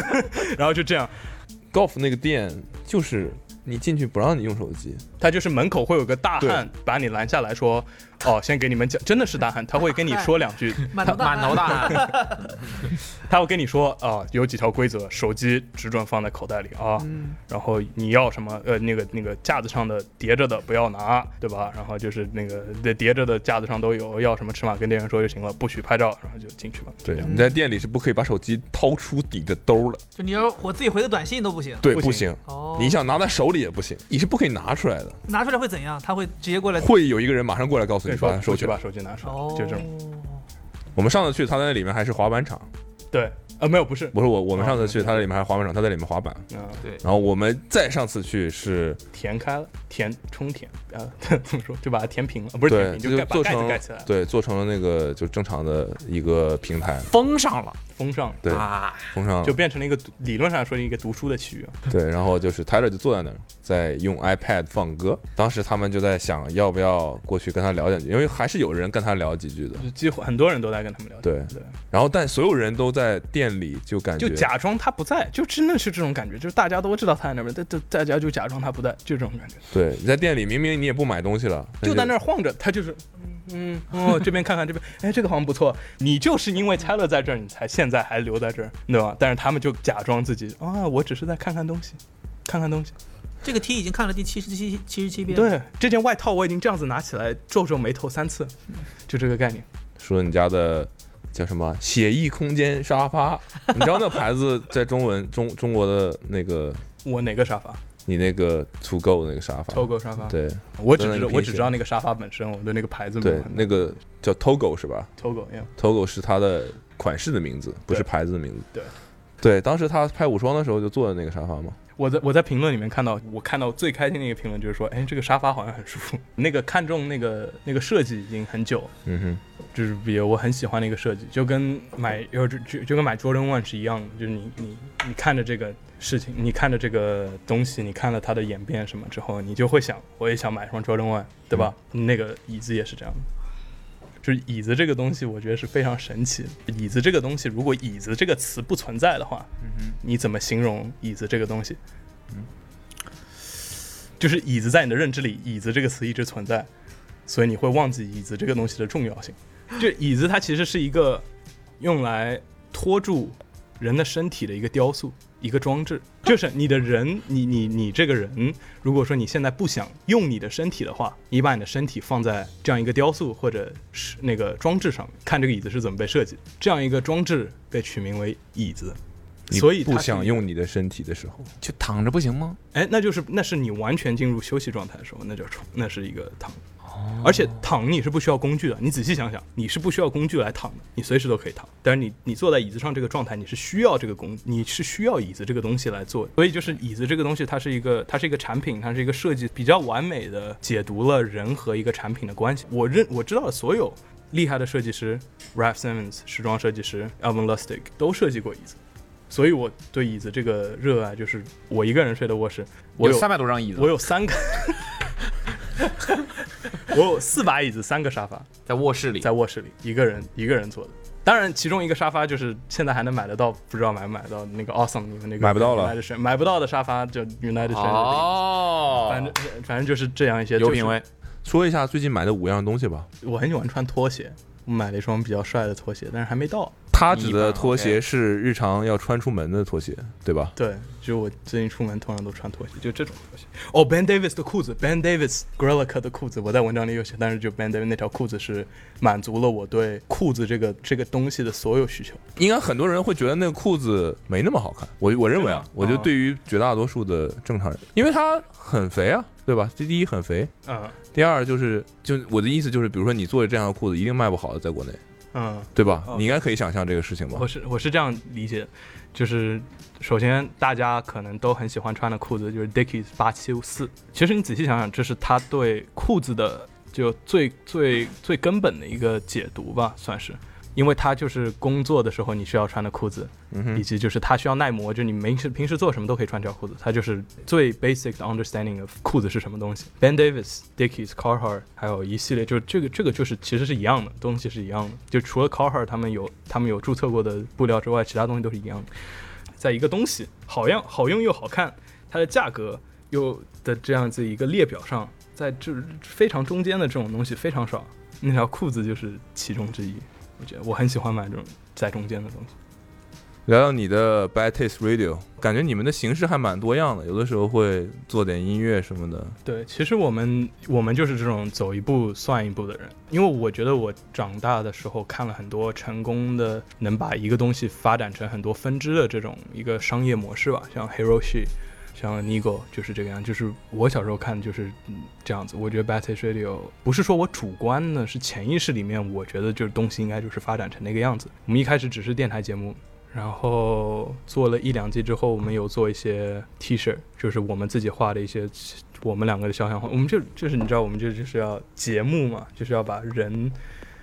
然后就这样。golf 那个店就是你进去不让你用手机，他就是门口会有个大汉把你拦下来说，哦，先给你们讲，真的是大汉，他会跟你说两句，满头大满头大汗，他会跟你说啊，有几条规则，手机只准放在口袋里啊，嗯。然后你要什么呃那个那个架子上的叠着的不要拿，对吧？然后就是那个叠叠着的架子上都有，要什么尺码跟店员说就行了，不许拍照，然后就进去了。对，你在店里是不可以把手机掏出底的兜的，就你要我自己回个短信都不行。对，不行。不行。哦，你想拿在手里也不行，你是不可以拿出来的。拿出来会怎样？他会直接过来会有一个人马上过来告诉你说把手机把手机拿出来，哦，就这种。我们上次去他在那里面还是滑板场，对，呃，没有，不是，不是我我们上次去哦他在里面还是滑板场，他在里面滑板。嗯，然后我们再上次去是填开了，填充填，啊，怎么说？就把它填平了，不是填对，平，就盖把盖子盖起来，对做成了那个就正常的一个平台，封上了封上了，对，啊！封上了就变成了一个理论上说一个读书的区域。对，然后就是 Tyler 就坐在那儿，在用 iPad 放歌。当时他们就在想要不要过去跟他聊两句，因为还是有人跟他聊几句的。就几乎很多人都在跟他们聊天。对对，然后但所有人都在店里就感觉就假装他不在，就真的是这种感觉，就是大家都知道他在那边，但但大家就假装他不在，就这种感觉，对你在店里明明你也不买东西了，就在那儿儿晃着，他就是。嗯哦，这边看看这边，哎，这个好像不错。你就是因为 Tyler 在这儿，你才现在还留在这儿，对吧？但是他们就假装自己啊，我只是在看看东西，看看东西。这个题已经看了第七十七七十七遍。，对，这件外套我已经这样子拿起来皱皱眉头三次，就这个概念。说你家的叫什么写意空间沙发，你知道那牌子在中文中中国的那个我哪个沙发？你那个 To Go 那个沙发，Togo 沙发。，对我只知我只知道那个沙发本身，我对那个牌子没对，那个叫 Togo 是吧？Togo yeah。Togo 是它的款式的名字，不是牌子的名字。对，对，当时他拍无双的时候就坐在那个沙发嘛。我在我在评论里面看到，我看到最开心的一个评论就是说，哎，这个沙发好像很舒服。那个看中那个那个设计已经很久了，嗯哼，就是比如我很喜欢的一个设计，就跟买就就就跟买 Jordan One 是一样的，就是你你你看着这个事情，你看着这个东西，你看了它的演变什么之后，你就会想，我也想买双 Jordan One，对吧？那个椅子也是这样的。就是椅子这个东西，我觉得是非常神奇。椅子这个东西，如果椅子这个词不存在的话，你怎么形容椅子这个东西？就是椅子在你的认知里，椅子这个词一直存在，所以你会忘记椅子这个东西的重要性。就椅子它其实是一个用来托住人的身体的一个雕塑，一个装置。就是你的人，你你你这个人，如果说你现在不想用你的身体的话，你把你的身体放在这样一个雕塑或者是那个装置上面，看这个椅子是怎么被设计的。这样一个装置被取名为椅子，所以它不想用你的身体的时候，就躺着不行吗？哎，那就是那是你完全进入休息状态的时候，那叫床，那是一个躺。而且躺你是不需要工具的，你仔细想想，你是不需要工具来躺的，你随时都可以躺。但是你你坐在椅子上这个状态，你是需要这个工，你是需要椅子这个东西来做。所以就是椅子这个东西，它是一个它是一个产品，它是一个设计比较完美的解读了人和一个产品的关系。我认我知道的所有厉害的设计师，Ralph Simmons 时装设计师，Alvin Lustig 都设计过椅子。所以我对椅子这个热爱，就是我一个人睡的卧室，我有三百多张椅子，我有三个，我有四把椅子，三个沙发，在卧室里，在卧室里，一个人一个人坐的。当然，其中一个沙发就是现在还能买得到，不知道买不买得到那个 Awesome 你们那个买不到了买不到的沙发就 United 哦，反正反正就是这样一些有品。位。说一下最近买的五样东西吧。我很喜欢穿拖鞋，我买了一双比较帅的拖鞋，但是还没到。他指的拖鞋是日常要穿出门的拖鞋，对吧？对，就我最近出门通常都穿拖鞋，就这种拖鞋。哦，Ben Davis 的裤子，Ben Davis Gorilla Cut 的裤子，我在文章里有写，但是就 Ben Davis 那条裤子是满足了我对裤子这个这个东西的所有需求。应该很多人会觉得那个裤子没那么好看。我我认为啊，我觉得对于绝大多数的正常人，因为它很肥啊，对吧？这第一很肥，嗯第二就是就我的意思就是，比如说你做的这样的裤子一定卖不好的，在国内，嗯，对吧？哦你应该可以想象这个事情吧我？是我是这样理解，就是首先大家可能都很喜欢穿的裤子就是 Dickies 八七四，其实你仔细想想，这是他对裤子的就最最最根本的一个解读吧，算是。因为它就是工作的时候你需要穿的裤子，以嗯以，及就是它需要耐磨，就你平时平时做什么都可以穿这条裤子，它就是最 basic 的 understanding of 裤子是什么东西。Ben Davis、Dickies、Carhartt 还有一系列，就是这个这个就是其实是一样的东西是一样的，就除了 Carhartt 他们有他们有注册过的布料之外，其他东西都是一样的。在一个东西好样好用又好看，它的价格又的这样子一个列表上，在这非常中间的这种东西非常少，那条裤子就是其中之一。我觉得我很喜欢买这种在中间的东西。聊聊你的 Bad Taste Radio，感觉你们的形式还蛮多样的，有的时候会做点音乐什么的。对，其实我们我们就是这种走一步算一步的人，因为我觉得我长大的时候看了很多成功的能把一个东西发展成很多分支的这种一个商业模式吧，像 Hiroshi，像 Nigo 就是这个样，就是我小时候看就是嗯这样子。我觉得 Battery Radio 不是说我主观呢，是潜意识里面我觉得就是东西应该就是发展成那个样子。我们一开始只是电台节目，然后做了一两季之后，我们有做一些 T 恤，就是我们自己画的一些我们两个的肖像画。我们就就是你知道，我们就就是要节目嘛，就是要把人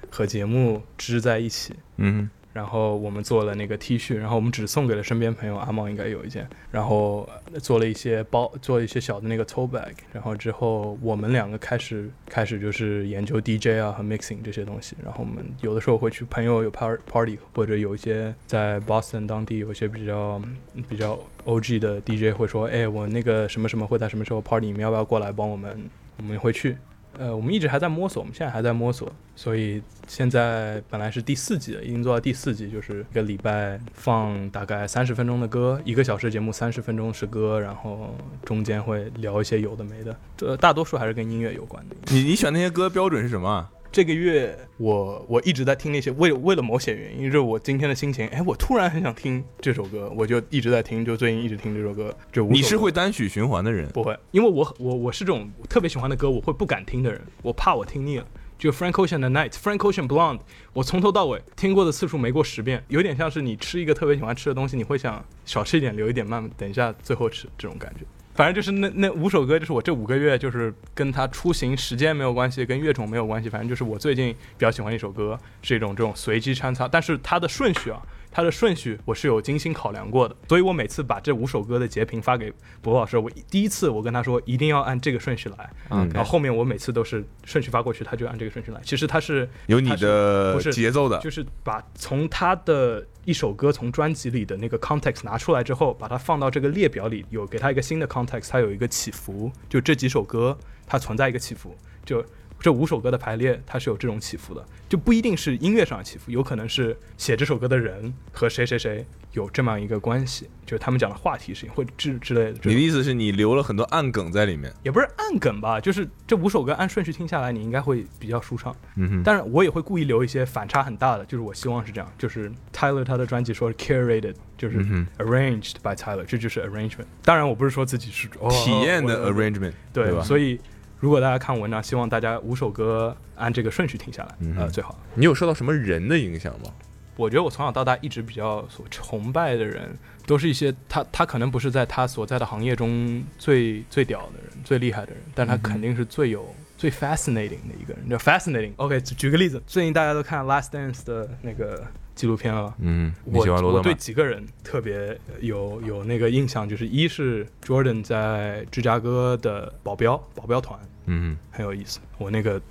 和节目织在一起。嗯然后我们做了那个 T 恤，然后我们只送给了身边朋友，阿茂应该有一件，然后做了一些包，做了一些小的那个 tote bag，然后之后我们两个开始开始就是研究 DJ 啊和 mixing 这些东西，然后我们有的时候会去朋友有 part party，或者有一些在 Boston 当地有一些比较比较 OG 的 DJ 会说，哎，我那个什么什么会在什么时候 party，你们要不要过来帮我们？我们会去。呃，我们一直还在摸索，我们现在还在摸索，所以现在本来是第四季的，已经做到第四季，就是一个礼拜放大概三十分钟的歌，一个小时节目三十分钟是歌，然后中间会聊一些有的没的，这大多数还是跟音乐有关的。你你选那些歌标准是什么？这个月我我一直在听那些，为为了某些原因，就是我今天的心情，哎，我突然很想听这首歌，我就一直在听，就最近一直听这首歌，就你是会单曲循环的人？不会，因为我我我是这种特别喜欢的歌，我会不敢听的人，我怕我听腻了。就 Frank Ocean 的 Night，Frank Ocean Blonde，我从头到尾听过的次数没过十遍，有点像是你吃一个特别喜欢吃的东西，你会想少吃一点，留一点，慢慢等一下最后吃这种感觉。反正就是那那五首歌，就是我这五个月就是跟他出行时间没有关系，跟乐种没有关系，反正就是我最近比较喜欢一首歌，是一种这种随机穿插，但是它的顺序啊，它的顺序我是有精心考量过的，所以我每次把这五首歌的截屏发给博老师，我第一次我跟他说一定要按这个顺序来，嗯然后后面我每次都是顺序发过去，他就按这个顺序来。其实他是有你的不是节奏的，就是把从他的一首歌从专辑里的那个 context 拿出来之后，把它放到这个列表里，有给它一个新的 context，它有一个起伏。就这几首歌，它存在一个起伏。就这五首歌的排列，它是有这种起伏的，就不一定是音乐上的起伏，有可能是写这首歌的人和谁谁谁有这么样一个关系，就是他们讲的话题事情或者之之类的。你的意思是你留了很多暗梗在里面？也不是暗梗吧，就是这五首歌按顺序听下来，你应该会比较舒畅。嗯哼，但是，我也会故意留一些反差很大的，就是我希望是这样，就是 Tyler 他的专辑说 curated，就是嗯 arranged by Tyler，这就是 arrangement。当然，我不是说自己是、哦、体验的 arrangement，对吧？所以如果大家看文章，希望大家五首歌按这个顺序听下来，嗯呃，最好。你有受到什么人的影响吗？我觉得我从小到大一直比较所崇拜的人，都是一些他他可能不是在他所在的行业中最最屌的人、最厉害的人，但他肯定是最有、最 fascinating 的一个人。叫 fascinating。OK，举举个例子，最近大家都看《Last Dance》的那个纪录片了吧？嗯，你我我对喜欢罗德曼？几个人特别有有那个印象，就是一是 Jordan 在芝加哥的保镖保镖团嗯很有意思，我那个，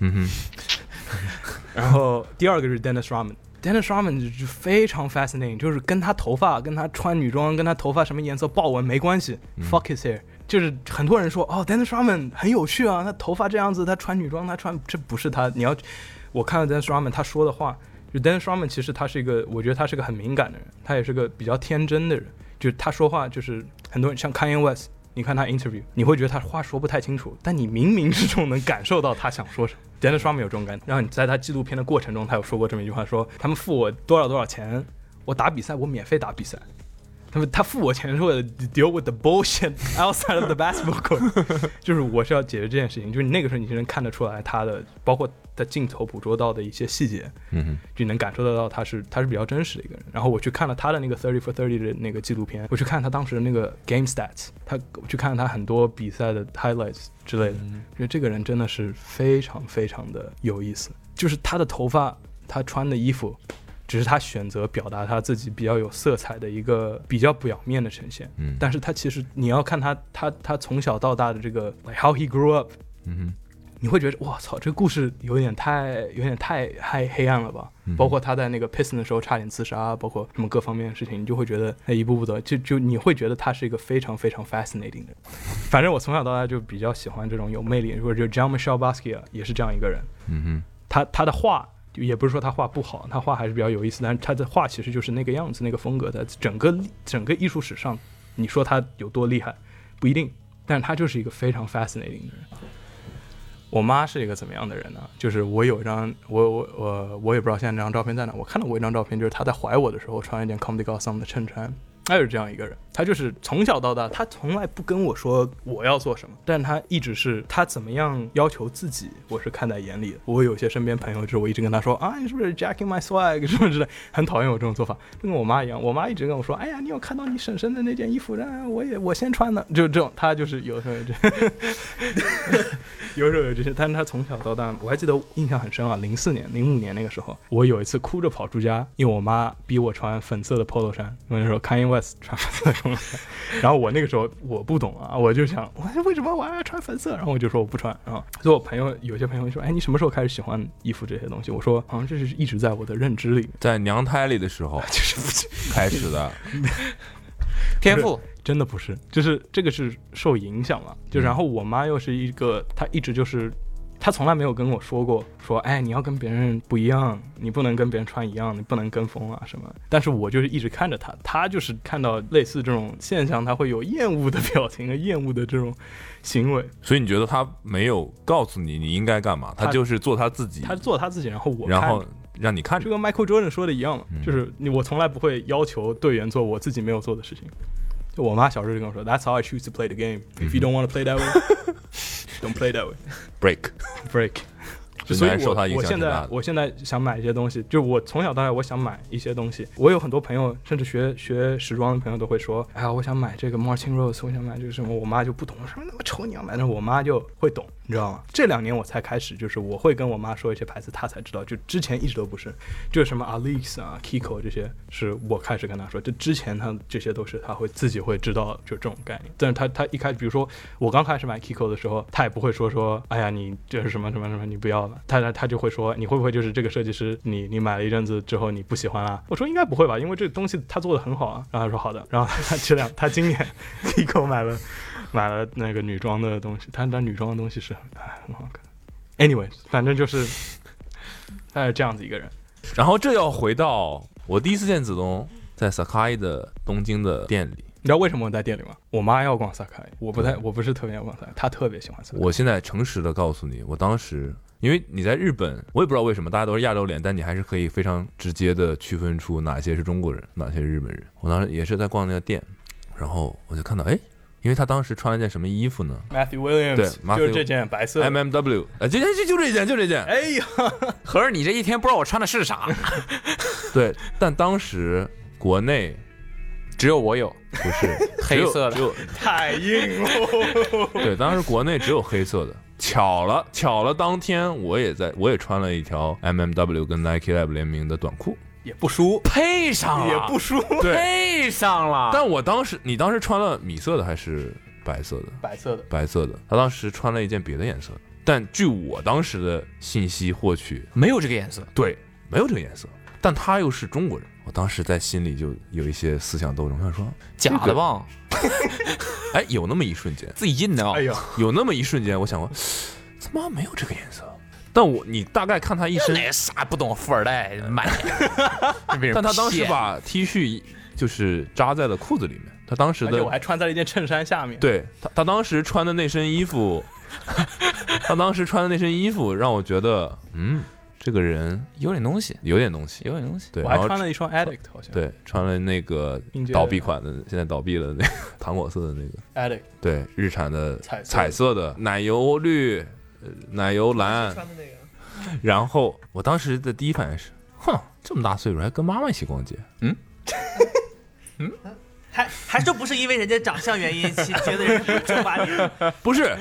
嗯哼，然后第二个是 Dennis Rodman。Dennis Rodman 就就非常 fascinating，就是跟他头发、跟他穿女装、跟他头发什么颜色豹纹没关系、f u c k his hair。就是很多人说哦，Dennis Rodman 很有趣啊，他头发这样子，他穿女装，他穿这不是他。你要我看了 Dennis Rodman 他说的话，就 Dennis Rodman 其实他是一个，我觉得他是个很敏感的人，他也是个比较天真的人。就是他说话就是很多人像 Kanye West，你看他 interview，你会觉得他话说不太清楚，但你冥冥之中能感受到他想说什么。d a n i s h r u m 有这种感觉，然后你在他纪录片的过程中，他有说过这么一句话，说他们付我多少多少钱，我打比赛我免费打比赛。他们他付我钱是为了 deal with the bullshit outside of the basketball court，就是我是要解决这件事情。就是你那个时候你就能看得出来他的，包括他镜头捕捉到的一些细节，嗯，就能感受得到他是他是比较真实的一个人。然后我去看了他的那个 Thirty for Thirty 的那个纪录片，我去看他当时的那个 game stats，他我去看了他很多比赛的 highlights 之类的，觉得这个人真的是非常非常的有意思。就是他的头发，他穿的衣服。只是他选择表达他自己比较有色彩的一个比较表面的呈现，嗯但是他其实你要看他他他从小到大的这个 like how he grew up，嗯你会觉得哇操，这个故事有点太有点太太黑暗了吧？嗯包括他在那个 Piston 的时候差点自杀，包括什么各方面的事情，你就会觉得哎一步步的，就就你会觉得他是一个非常非常 fascinating 的人。反正我从小到大就比较喜欢这种有魅力，或者就 John Michel Basquiat 也是这样一个人。嗯哼，他他的画就也不是说他画不好，他画还是比较有意思，但是他的画其实就是那个样子，那个风格，在整个整个艺术史上，你说他有多厉害不一定，但是他就是一个非常 fascinating 的人。我妈是一个怎么样的人呢？就是我有一张，我我我我也不知道现在这张照片在哪。我看到过一张照片，就是她在怀我的时候穿一件 Comme des Garçons 的衬衫。他就是这样一个人，他就是从小到大，他从来不跟我说我要做什么，但他一直是他怎么样要求自己，我是看在眼里的。我有些身边朋友，就是我一直跟他说啊，你是不是 jacking my swag 什么之类，很讨厌我这种做法，就跟我妈一样。我妈一直跟我说，哎呀，你有看到你婶婶的那件衣服？啊，我也我先穿的，就这种。他就是有时候就 有时候有这些，但是他从小到大，我还记得印象很深啊，零四年、零五年那个时候，我有一次哭着跑出家，因为我妈逼我穿粉色的 polo 衫，因为那时候 Kanye West 穿粉色的 polo 衫，然后我那个时候我不懂啊，我就想，我为什么我要穿粉色？然后我就说我不穿，然后所以我朋友有些朋友说，哎，你什么时候开始喜欢衣服这些东西？我说，好像这是一直在我的认知里，在娘胎里的时候 就是开始的，天赋，真的不是，就是这个是受影响了。就然后我妈又是一个，她一直就是，她从来没有跟我说过说，哎，你要跟别人不一样，你不能跟别人穿一样，你不能跟风啊什么。但是我就是一直看着他，他就是看到类似这种现象，他会有厌恶的表情和厌恶的这种行为。所以你觉得他没有告诉你你应该干嘛，他他就是做他自己，他做他自己，然后我然后让你看着。就跟 Michael Jordan 说的一样嘛，嗯就是你我从来不会要求队员做我自己没有做的事情。就我妈小时候就跟我说，That's how I choose to play the game. If you don't want to play that way, don't play that way. break，Break. 所以所以我现在。我现在想买一些东西，就我从小到大我想买一些东西。我有很多朋友，甚至学学时装的朋友都会说，哎呀，我想买这个 Martin Rose，我想买这个什么。我妈就不懂，什么那么丑你要买，但是我妈就会懂，你知道吗？这两年我才开始，就是我会跟我妈说一些牌子，她才知道，就之前一直都不是。就是什么 Alex 啊、Kiko 这些，是我开始跟她说，就之前她这些都是她会自己会知道，就这种概念。但是她她一开始，比如说我刚开始买 Kiko 的时候，她也不会说说，哎呀，你这是什么什么什么，你不要了。她她她就会说，你会不会就是这个设计师，你你买了一阵子之后你不喜欢了？我说应该不会吧，因为这个东西他做的很好啊。然后他说好的，然后他这两他今年 Kiko 买了买了那个女装的东西，他那女装的东西是很哎很好看。Anyway，反正就是他是这样子一个人。然后这要回到我第一次见子东在 Sakai 的东京的店里，你知道为什么我在店里吗？我妈要逛 Sakai，我不太，我不是特别要逛 Sakai，她特别喜欢 Sakai。我现在诚实的告诉你，我当时因为你在日本，我也不知道为什么大家都是亚洲脸，但你还是可以非常直接的区分出哪些是中国人，哪些是日本人。我当时也是在逛那个店，然后我就看到，哎，因为他当时穿了件什么衣服呢 Matthew Williams，对就是这件白色。？M M W，哎，就就就就这件，就这件。哎呀，合着你这一天不知道我穿的是啥，对，但当时国内只有我有不是 黑色的只有只有太硬了。对，当时国内只有黑色的。巧了，巧了，当天我也在，我也穿了一条 M M W 跟 Nike Lab 联名的短裤。也不输，配上了，也不输。配上了。但我当时，你当时穿了米色的还是白色的？白色的，白色的。他当时穿了一件别的颜色的，但据我当时的信息获取，没有这个颜色，对，没有这个颜色。但他又是中国人，我当时在心里就有一些思想斗争，我想说，假的吧？哎，有那么一瞬间，自己印的啊、哎呦，有那么一瞬间，我想过，怎么没有这个颜色。但我你大概看他一身，那啥不懂富二代买，但他当时把 T 恤就是扎在了裤子里面，他当时的我还穿在了一件衬衫下面。，对他，他当时穿的那身衣服，他当时穿的那身衣服让我觉得，嗯，这个人有点东西，有点东西。有点东西。对，我还穿了一双 Addict，好像。对穿了那个倒闭款的，现在倒闭了那个糖果色的那个，Addict，对，日产的彩色彩色的奶油绿、呃奶油蓝。穿的那个，然后我当时的第一反应是，哼，这么大岁数还跟妈妈一起逛街，嗯 还还说不是因为人家长相原因，其觉得人家是九八年，不是，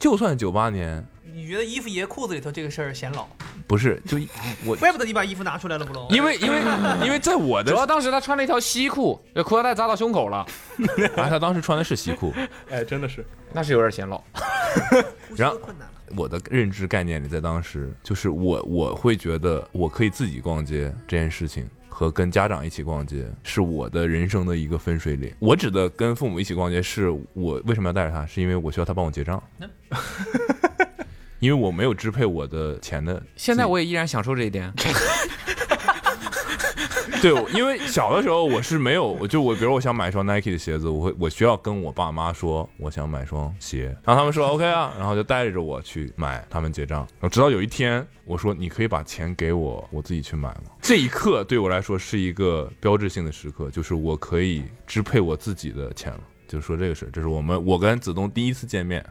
就算九八年，你觉得衣服爷裤子里头这个事儿显老，不是，就 我怪不得你把衣服拿出来了，不喽？因为因 为因为在我的主要当时他穿了一条西裤，这裤腰带扎到胸口了，啊，他当时穿的是西裤，哎，真的是，那是有点显老。然后。我的认知概念里，在当时就是我我会觉得我可以自己逛街这件事情。和跟家长一起逛街是我的人生的一个分水岭。我指的跟父母一起逛街，是我为什么要带着他？是因为我需要他帮我结账，因为我没有支配我的钱的。现在我也依然享受这一点。对，因为小的时候我是没有，我就我比如我想买一双 Nike 的鞋子，我会我需要跟我爸妈说我想买双鞋，然后他们说 OK 啊，然后就带着我去买，他们结账。然后直到有一天我说你可以把钱给我，我自己去买吗？这一刻对我来说是一个标志性的时刻，就是我可以支配我自己的钱了。就说这个事，这是我们我跟子东第一次见面。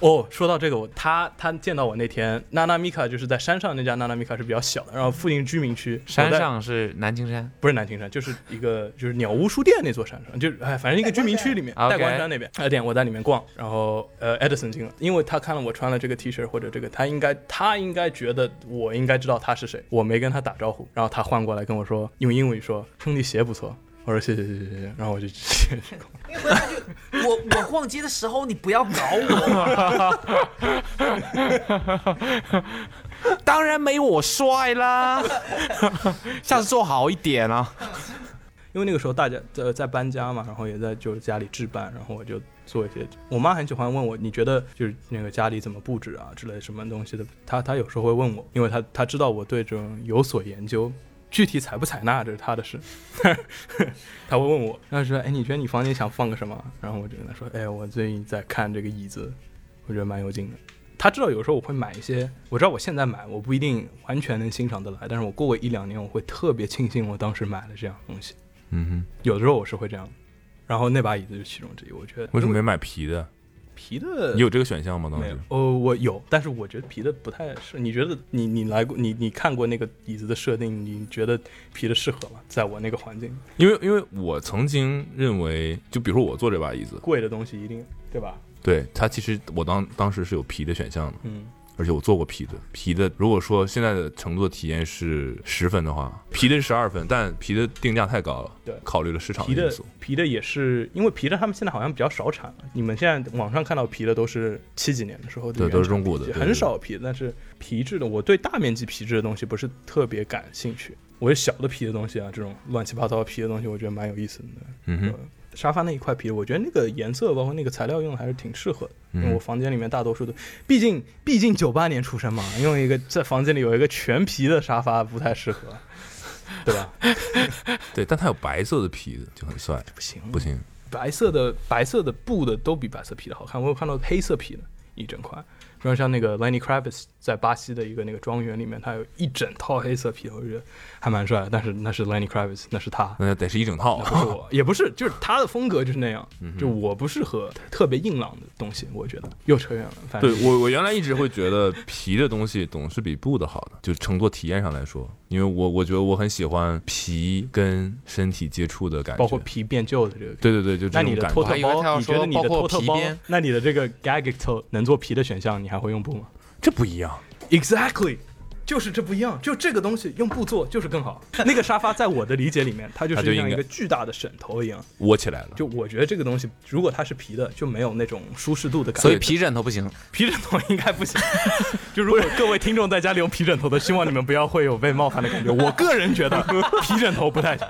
哦，说到这个，我他他见到我那天，娜娜米卡就是在山上那家娜娜米卡是比较小的，然后附近居民区，山上是南青山，不是南青山，就是一个就是鸟屋书店那座山上，就是哎，反正一个居民区里面，OK 代官山那边那店，我在里面逛，然后呃，Edison 进了，因为他看了我穿了这个 T 恤或者这个，他应该他应该觉得我应该知道他是谁，我没跟他打招呼，然后他换过来跟我说，用英语说兄弟鞋不错，我说谢谢谢谢谢谢，然后我就直接去逛。因为回来就我我逛街的时候，你不要搞我。当然没我帅啦。下次做好一点啊。因为那个时候大家在在搬家嘛，然后也在就是家里置办，然后我就做一些。我妈很喜欢问我，你觉得就是那个家里怎么布置啊之类什么东西的，她她有时候会问我，因为她她知道我对这种有所研究。具体采不采纳这是他的事，他会问我，他说：“哎，你觉得你房间想放个什么？”然后我就跟他说：“哎，我最近在看这个椅子，我觉得蛮有劲的。”他知道有时候我会买一些，我知道我现在买我不一定完全能欣赏得来，但是我过个一两年我会特别庆幸我当时买了这样东西。嗯哼有的时候我是会这样，然后那把椅子就是其中之一。我觉得，为什么没买皮的？皮的你有这个选项吗？当时有？哦，我有，但是我觉得皮的不太适。你觉得你你来过你你看过那个椅子的设定？你觉得皮的适合吗？在我那个环境，因为因为我曾经认为，就比如说我坐这把椅子，贵的东西一定对吧？对它其实我当当时是有皮的选项的，嗯，而且我做过皮的。皮的如果说现在的程度的体验是十分的话，皮的是十二分，但皮的定价太高了，对考虑了市场皮的因素。皮的也是因为皮的他们现在好像比较少产了。你们现在网上看到皮的都是七几年的时候的对都是中古的很少皮的。但是皮质的，我对大面积皮质的东西不是特别感兴趣。我小的皮的东西啊，这种乱七八糟的皮的东西，我觉得蛮有意思的。嗯哼，呃沙发那一块皮，我觉得那个颜色包括那个材料用的还是挺适合的。因为我嗯，房间里面大多数都，毕竟毕竟九八年出生嘛，用一个在房间里有一个全皮的沙发不太适合，对吧？对，但它有白色的皮的就很帅，不行，不行。白色的白色的布的都比白色皮的好看。我有看到黑色皮的一整块，比如像那个 Lenny Kravitz 在巴西的一个那个庄园里面，他有一整套黑色皮头，我觉得还蛮帅的。但是那是 Lenny Kravitz，那是他。那得是一整套。不是我，也不是，就是他的风格就是那样，嗯就我不适合特别硬朗的东西，我觉得又扯远了。反正对我，我原来一直会觉得皮的东西总是比布的好的，就乘坐体验上来说，因为我我觉得我很喜欢皮跟身体接触的感觉，包括皮变旧的这个。对对对，就这那你的种感觉。托特包，你觉得你的托特包，那你的这个 Gagito 能做皮的选项，你还会用布吗这不一样。？Exactly，就是这不一样，就这个东西用布做就是更好。那个沙发在我的理解里面，它就是像一个巨大的枕头一样。窝起来了，就我觉得这个东西，如果它是皮的，就没有那种舒适度的感觉。所以皮枕头不行。皮枕头应该不行。就如果各位听众在家里用皮枕头的，希望你们不要会有被冒犯的感觉。我个人觉得皮枕头不太行。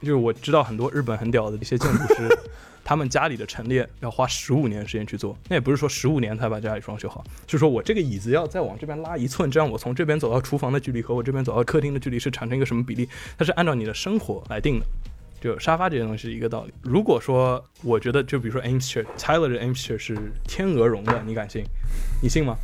就是我知道很多日本很屌的一些建筑师，他们家里的陈列要花十五年时间去做。那也不是说十五年才把家里装修好，就是说我这个椅子要再往这边拉一寸，这样我从这边走到厨房的距离和我这边走到客厅的距离是产生一个什么比例？它是按照你的生活来定的。就沙发这些东西一个道理。如果说我觉得，就比如说 a m s t e r Tyler 的 a m s t e r 是天鹅绒的，你敢信？你信吗？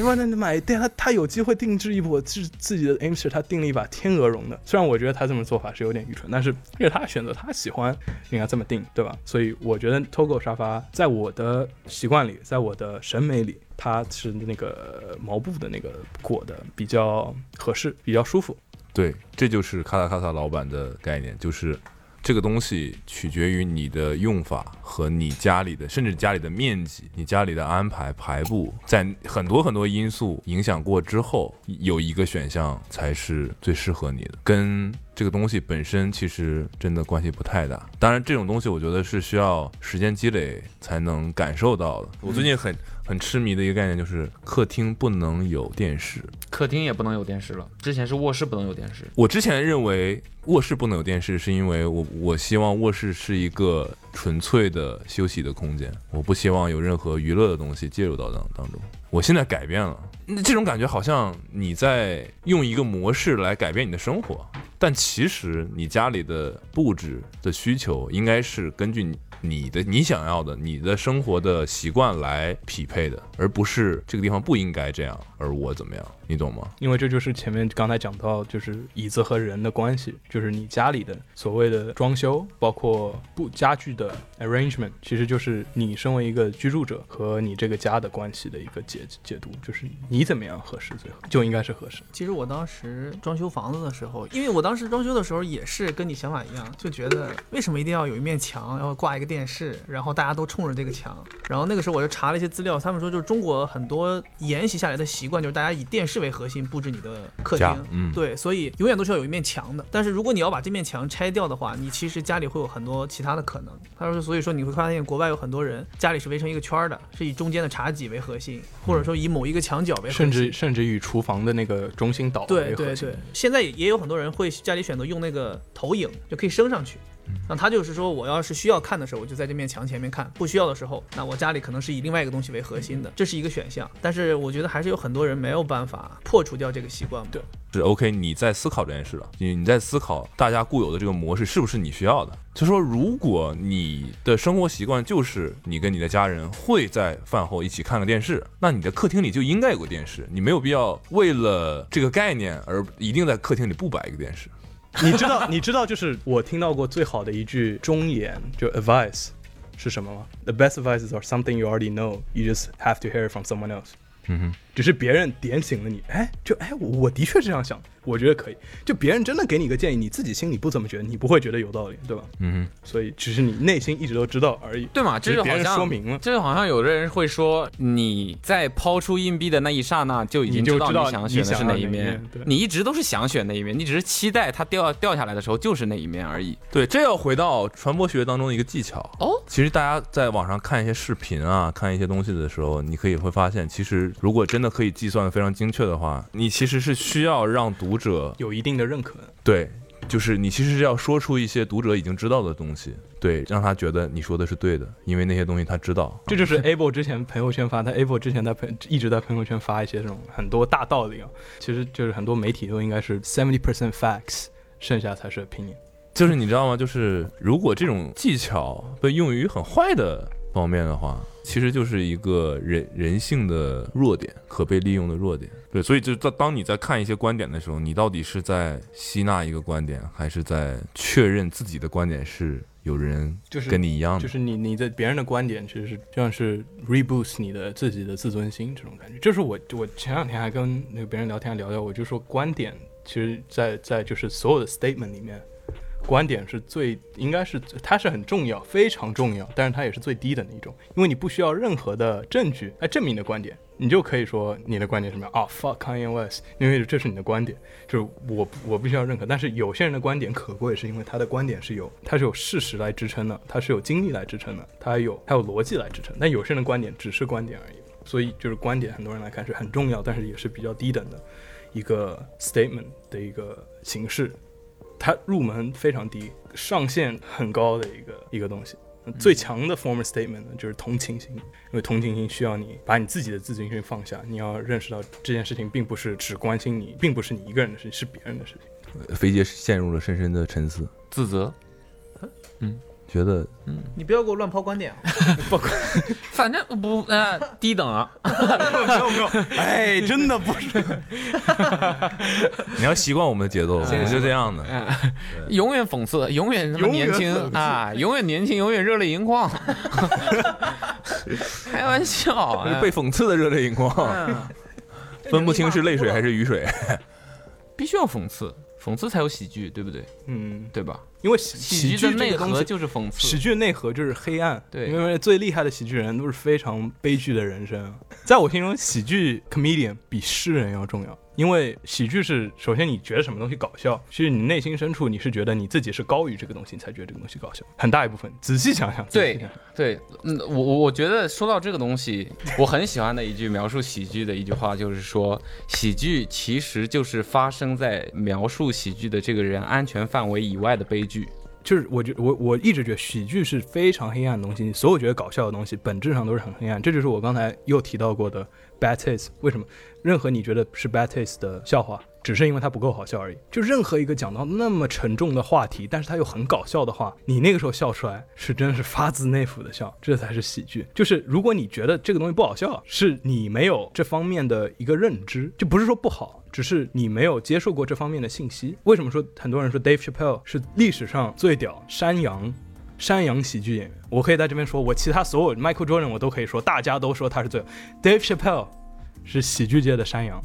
另外？那你买，对他他有机会定制一部自自己的 Amster，他定了一把天鹅绒的。虽然我觉得他这么做法是有点愚蠢，但是这是他选择，他喜欢，应该这么定，对吧？所以我觉得 Togo 沙发在我的习惯里，在我的审美里，它是那个毛布的那个裹的比较合适，比较舒服。对，这就是卡塔卡塔老板的概念，就是这这个东西取决于你的用法和你家里的，甚至家里的面积、你家里的安排排布，在很多很多因素影响过之后，有一个选项才是最适合你的，跟这个东西本身其实真的关系不太大。当然，这种东西我觉得是需要时间积累才能感受到的。我最近很很痴迷的一个概念就是客厅不能有电视。客厅也不能有电视了，之前是卧室不能有电视。我之前认为卧室不能有电视，是因为我我希望卧室是一个纯粹的休息的空间，我不希望有任何娱乐的东西介入到当当中。我现在改变了，那这种感觉好像你在用一个模式来改变你的生活，但其实你家里的布置的需求应该是根据你。的你想要的，你的生活的习惯来匹配的，而不是这个地方不应该这样，而我怎么样，你懂吗？因为这就是前面刚才讲到，就是椅子和人的关系，就是你家里的所谓的装修，包括布家具的 arrangement，其实就是你身为一个居住者和你这个家的关系的一个解解读，就是你怎么样合适最好，就应该是合适。其实我当时装修房子的时候，因为我当时装修的时候也是跟你想法一样，就觉得为什么一定要有一面墙，然后挂一个电视，然后大家都冲着这个墙。然后那个时候我就查了一些资料，他们说就是中国很多沿袭下来的习惯，就是大家以电视为核心布置你的客厅。嗯对，所以永远都是要有一面墙的。但是如果你要把这面墙拆掉的话，你其实家里会有很多其他的可能。他说，所以说你会发现国外有很多人家里是围成一个圈的，是以中间的茶几为核心，或者说以某一个墙角为核心，甚至甚至与厨房的那个中心岛对为核心对对，现在也有很多人会家里选择用那个投影，就可以升上去。那他就是说，我要是需要看的时候，我就在这面墙前面看；不需要的时候，那我家里可能是以另外一个东西为核心的，这是一个选项。但是我觉得还是有很多人没有办法破除掉这个习惯。对，是 OK，你在思考这件事了，你你在思考大家固有的这个模式是不是你需要的。就说如果你的生活习惯就是你跟你的家人会在饭后一起看个电视，那你的客厅里就应该有个电视，你没有必要为了这个概念而一定在客厅里不摆一个电视。你知道，你知道，就是我听到过最好的一句忠言，就 advice 是什么吗？The best advices are something you already know, you just have to hear it from someone else。嗯，只是别人点醒了你，哎，就哎，我我的确这样想，我觉得可以。就别人真的给你一个建议，你自己心里不怎么觉得，你不会觉得有道理，对吧？嗯所以只是你内心一直都知道而已。对嘛？只是别人这就好像说明了。这就好像有的人会说，你在抛出硬币的那一刹那就已经知道你想选的是哪一面你一直都是想选那一面，你只是期待它掉掉下来的时候就是那一面而已。对，这要回到传播学当中的一个技巧哦。其实大家在网上看一些视频啊，看一些东西的时候，你可以会发现，其实如果真的可以计算的非常精确的话，你其实是需要让读者有一定的认可，对，就是你其实是要说出一些读者已经知道的东西，对，让他觉得你说的是对的，因为那些东西他知道。这就是 Able 之前朋友圈发，他 Able 之前在朋一直在朋友圈发一些这种很多大道理啊，其实就是很多媒体都应该是 seventy percent facts，剩下才是 opinion。就是你知道吗？就是如果这种技巧被用于很坏的方面的话，其实就是一个人人性的弱点，可被利用的弱点。对，所以就当当你在看一些观点的时候，你到底是在吸纳一个观点，还是在确认自己的观点是有人就是跟你一样的？就是你你在别人的观点，其实是就像是 reboost 你的自己的自尊心这种感觉。就是我我前两天还跟那个别人聊天聊聊，我就说观点其实在在就是所有的 statement 里面，观点是最应该是它是很重要，非常重要，但是它也是最低等的一种，因为你不需要任何的证据来证明你的观点。你就可以说你的观点什么样啊？Fuck Kanye West，因为这是你的观点，就是我我不需要认可。但是有些人的观点可贵，是因为他的观点是有他是有事实来支撑的，他是有经历来支撑的，他有还有逻辑来支撑。但有些人的观点只是观点而已，所以就是观点，很多人来看是很重要，但是也是比较低等的一个 statement 的一个形式。它入门非常低，上限很高的一个一个东西。最强的 former statement 呢，就是同情心，因为同情心需要你把你自己的自尊心放下，你要认识到这件事情并不是只关心你，并不是你一个人的事情，是别人的事情。肥姐陷入了深深的沉思，自责，觉得嗯。你不要给我乱抛观点啊！不 反正不呃低等啊，没有没有，哎，真的不是。你要习惯我们的节奏，我们就这样的。永远讽刺，永远年轻啊，永远年轻，永远热泪盈眶。开玩笑，哎被讽刺的热泪盈眶，嗯。分不清是泪水还是雨水。必须要讽刺，讽刺才有喜剧，对不对？嗯，对吧？因为喜喜剧剧的内核就是讽刺。喜剧的内核就是黑暗。对因为最厉害的喜剧人都是非常悲剧的人生。在我心中，喜剧 comedian 比诗人要重要。因为喜剧是，首先你觉得什么东西搞笑，其实你内心深处你是觉得你自己是高于这个东西，你才觉得这个东西搞笑。很大一部分，仔细想想，对对，嗯，我我我觉得说到这个东西，我很喜欢的一句描述喜剧的一句话，就是说，喜剧其实就是发生在描述喜剧的这个人安全范围以外的悲剧。就是我觉我我一直觉得喜剧是非常黑暗的东西，你所有觉得搞笑的东西本质上都是很黑暗。这就是我刚才又提到过的 bad taste。为什么？任何你觉得是 bad taste 的笑话，只是因为它不够好笑而已。就任何一个讲到那么沉重的话题，但是它又很搞笑的话，你那个时候笑出来是真的是发自内腑的笑，这才是喜剧。就是如果你觉得这个东西不好笑，是你没有这方面的一个认知，就不是说不好，只是你没有接受过这方面的信息。为什么说很多人说 Dave Chappelle 是历史上最屌山羊？山羊喜剧演员，我可以在这边说，我其他所有 Michael Jordan 我都可以说，大家都说他是最，Dave Chappelle 是喜剧界的山羊，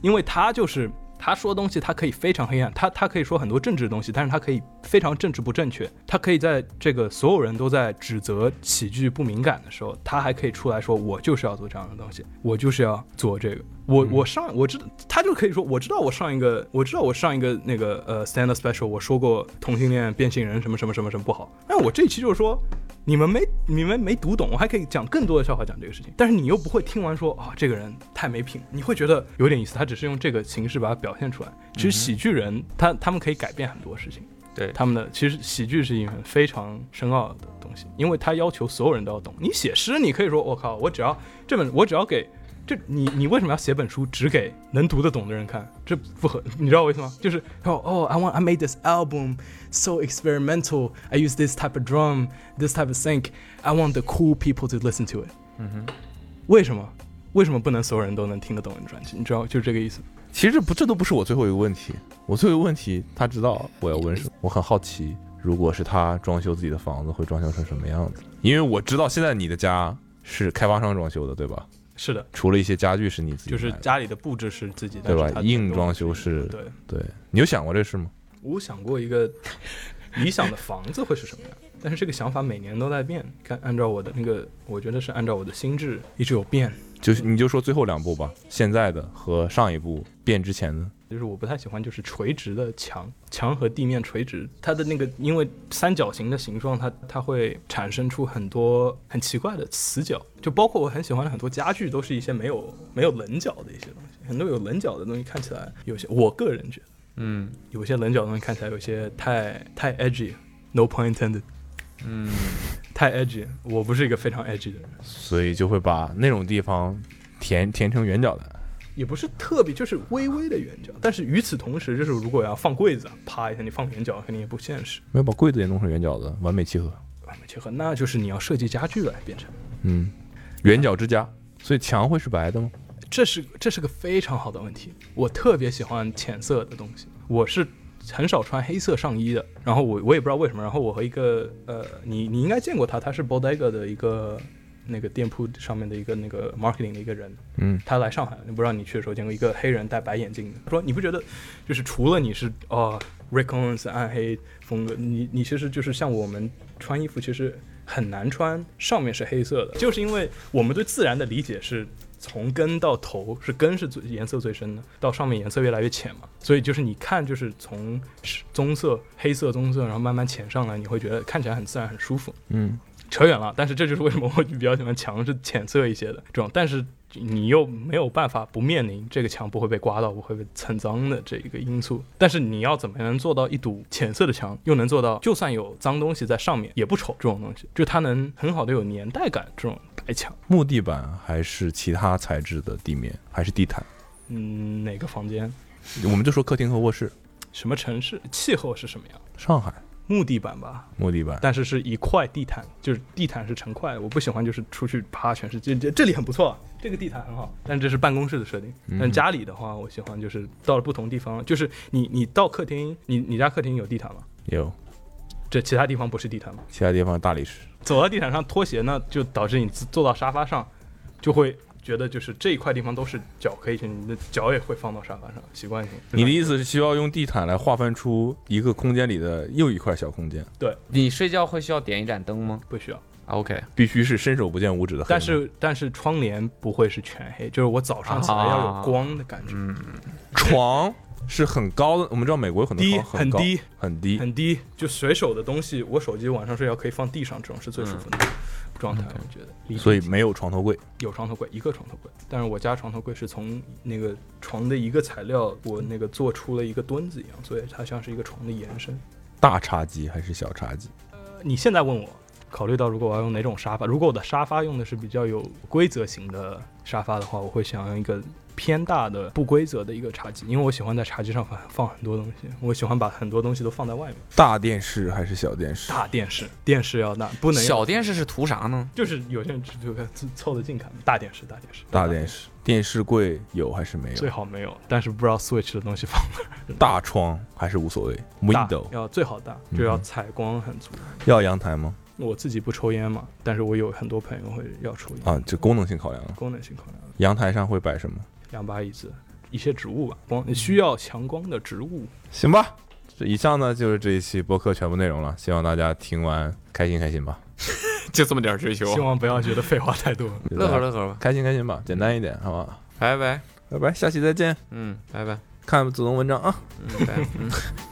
因为他就是他说东西，他可以非常黑暗，他他可以说很多政治的东西，但是他可以非常政治不正确，他可以在这个所有人都在指责喜剧不敏感的时候，他还可以出来说，我就是要做这样的东西，我就是要做这个，我我上我知道他就可以说，我知道我上一个我知道我上一个那个呃 stand special 我说过同性恋变性人什么什么什么什么不好，但我这一期就是说。你们没你们没读懂，我还可以讲更多的笑话讲这个事情，但是你又不会听完说啊、这个人太没品，你会觉得有点意思，他只是用这个形式把它表现出来。其实喜剧人他他们可以改变很多事情，对他们的其实喜剧是一门非常深奥的东西，因为他要求所有人都要懂。你写诗，你可以说我靠，我只要这本我只要给。这你你为什么要写本书只给能读得懂的人看？这不合，你知道为什么？就是哦哦，I want I made this album so experimental. I use this type of drum, this type of sync. I want the cool people to listen to it. 嗯哼，为什么？为什么不能所有人都能听得懂你的专辑？你知道，就是这个意思。其实不，这都不是我最后一个问题。我最后一个问题，他知道我要问什么，我很好奇，如果是他装修自己的房子，会装修成什么样子？因为我知道现在你的家是开发商装修的，对吧？是的，除了一些家具是你自己就是家里的布置是自己的，对吧硬装修是对。对你有想过这事吗？我想过一个理想的房子会是什么样，但是这个想法每年都在变。看，按照我的那个，我觉得是按照我的心智一直有变。就是你就说最后两步吧，现在的和上一步变之前的。就是我不太喜欢，就是垂直的墙，墙和地面垂直，它的那个因为三角形的形状，它它会产生出很多很奇怪的死角，就包括我很喜欢的很多家具，都是一些没有没有棱角的一些东西，很多有棱角的东西看起来有些，我个人觉得，嗯有些棱角的东西看起来有些太太 edgy，no pun intended，嗯，太 edgy，我不是一个非常 edgy 的人。所以就会把那种地方填填成圆角的。也不是特别，就是微微的圆角，但是与此同时，就是如果要放柜子，啪一下你放圆角，肯定也不现实。没有把柜子也弄成圆角的，完美契合。完美契合，那就是你要设计家具来变成。嗯，圆角之家。所以墙会是白的吗？这是这是个非常好的问题。我特别喜欢浅色的东西，我是很少穿黑色上衣的。然后我我也不知道为什么。然后我和一个呃，你你应该见过他，他是 Bodega 的一个那个店铺上面的一个那个 marketing 的一个人。嗯，他来上海，你不知道你去的时候见过一个黑人戴白眼镜说你不觉得就是除了你是哦 Rick Owens 暗黑风格，你你其实就是像我们穿衣服其实很难穿上面是黑色的，就是因为我们对自然的理解是。从根到头是根是最颜色最深的，到上面颜色越来越浅嘛，所以就是你看就是从棕色、黑色、棕色，然后慢慢浅上来，你会觉得看起来很自然、很舒服。嗯，扯远了，但是这就是为什么我比较喜欢墙是浅色一些的这种，但是你又没有办法不面临这个墙不会被刮到、不会被蹭脏的这一个因素。但是你要怎么能做到一堵浅色的墙，又能做到就算有脏东西在上面也不丑这种东西，就它能很好的有年代感这种白墙。木地板还是其他材质的地面，还是地毯？嗯，哪个房间？我们就说客厅和卧室。什么城市？气候是什么样？上海木地板吧，木地板，但是是一块地毯，就是地毯是成块的。我不喜欢就是出去趴全是这这这里很不错，这个地毯很好，但这是办公室的设定。嗯但家里的话，我喜欢就是到了不同地方，就是你你到客厅，你你家客厅有地毯吗？有这其他地方不是地毯吗？其他地方大理石。走到地毯上脱鞋呢，就导致你坐到沙发上就会觉得就是这一块地方都是脚可以去，你的脚也会放到沙发上，习惯性。你的意思是需要用地毯来划分出一个空间里的又一块小空间，对。你睡觉会需要点一盏灯吗？不需要，？OK，必须是伸手不见五指的黑。但是但是窗帘不会是全黑，就是我早上起来要有光的感觉，嗯，床是很高的，我们知道美国有很多低床高很低很低，很低，就随手的东西，我手机晚上睡觉可以放地上，这种是最舒服的状态，我觉得。所以没有床头柜。有床头柜，一个床头柜，但是我家床头柜是从那个床的一个材料，我那个做出了一个墩子一样，所以它像是一个床的延伸。大茶几还是小茶几？呃你现在问我，考虑到如果我要用哪种沙发，如果我的沙发用的是比较有规则型的沙发的话，我会想要一个偏大的不规则的一个茶几，因为我喜欢在茶几上放放很多东西，我喜欢把很多东西都放在外面。大电视还是小电视？大电视，电视要大，不能小电视是图啥呢？就是有些人只就看凑得近看，大电视，大电视，大电视，电视柜有还是没有最？好没有，但是不知道 Switch 的东西放哪大窗还是无所谓？Window 要最好大，就要采光很足。要阳台吗？我自己不抽烟嘛，但是我有很多朋友会要抽烟，啊，这功能性考量。功能性考量，阳台上会摆什么？两把椅子，一些植物吧，光需要强光的植物。行吧，这以上呢就是这一期播客全部内容了，希望大家听完开心开心吧，就这么点追求希望不要觉得废话太多。乐呵乐呵吧，开心开心吧，简单一点，好吧？拜拜，拜拜，下期再见，嗯，拜拜，看子龙文章啊。嗯，拜，嗯。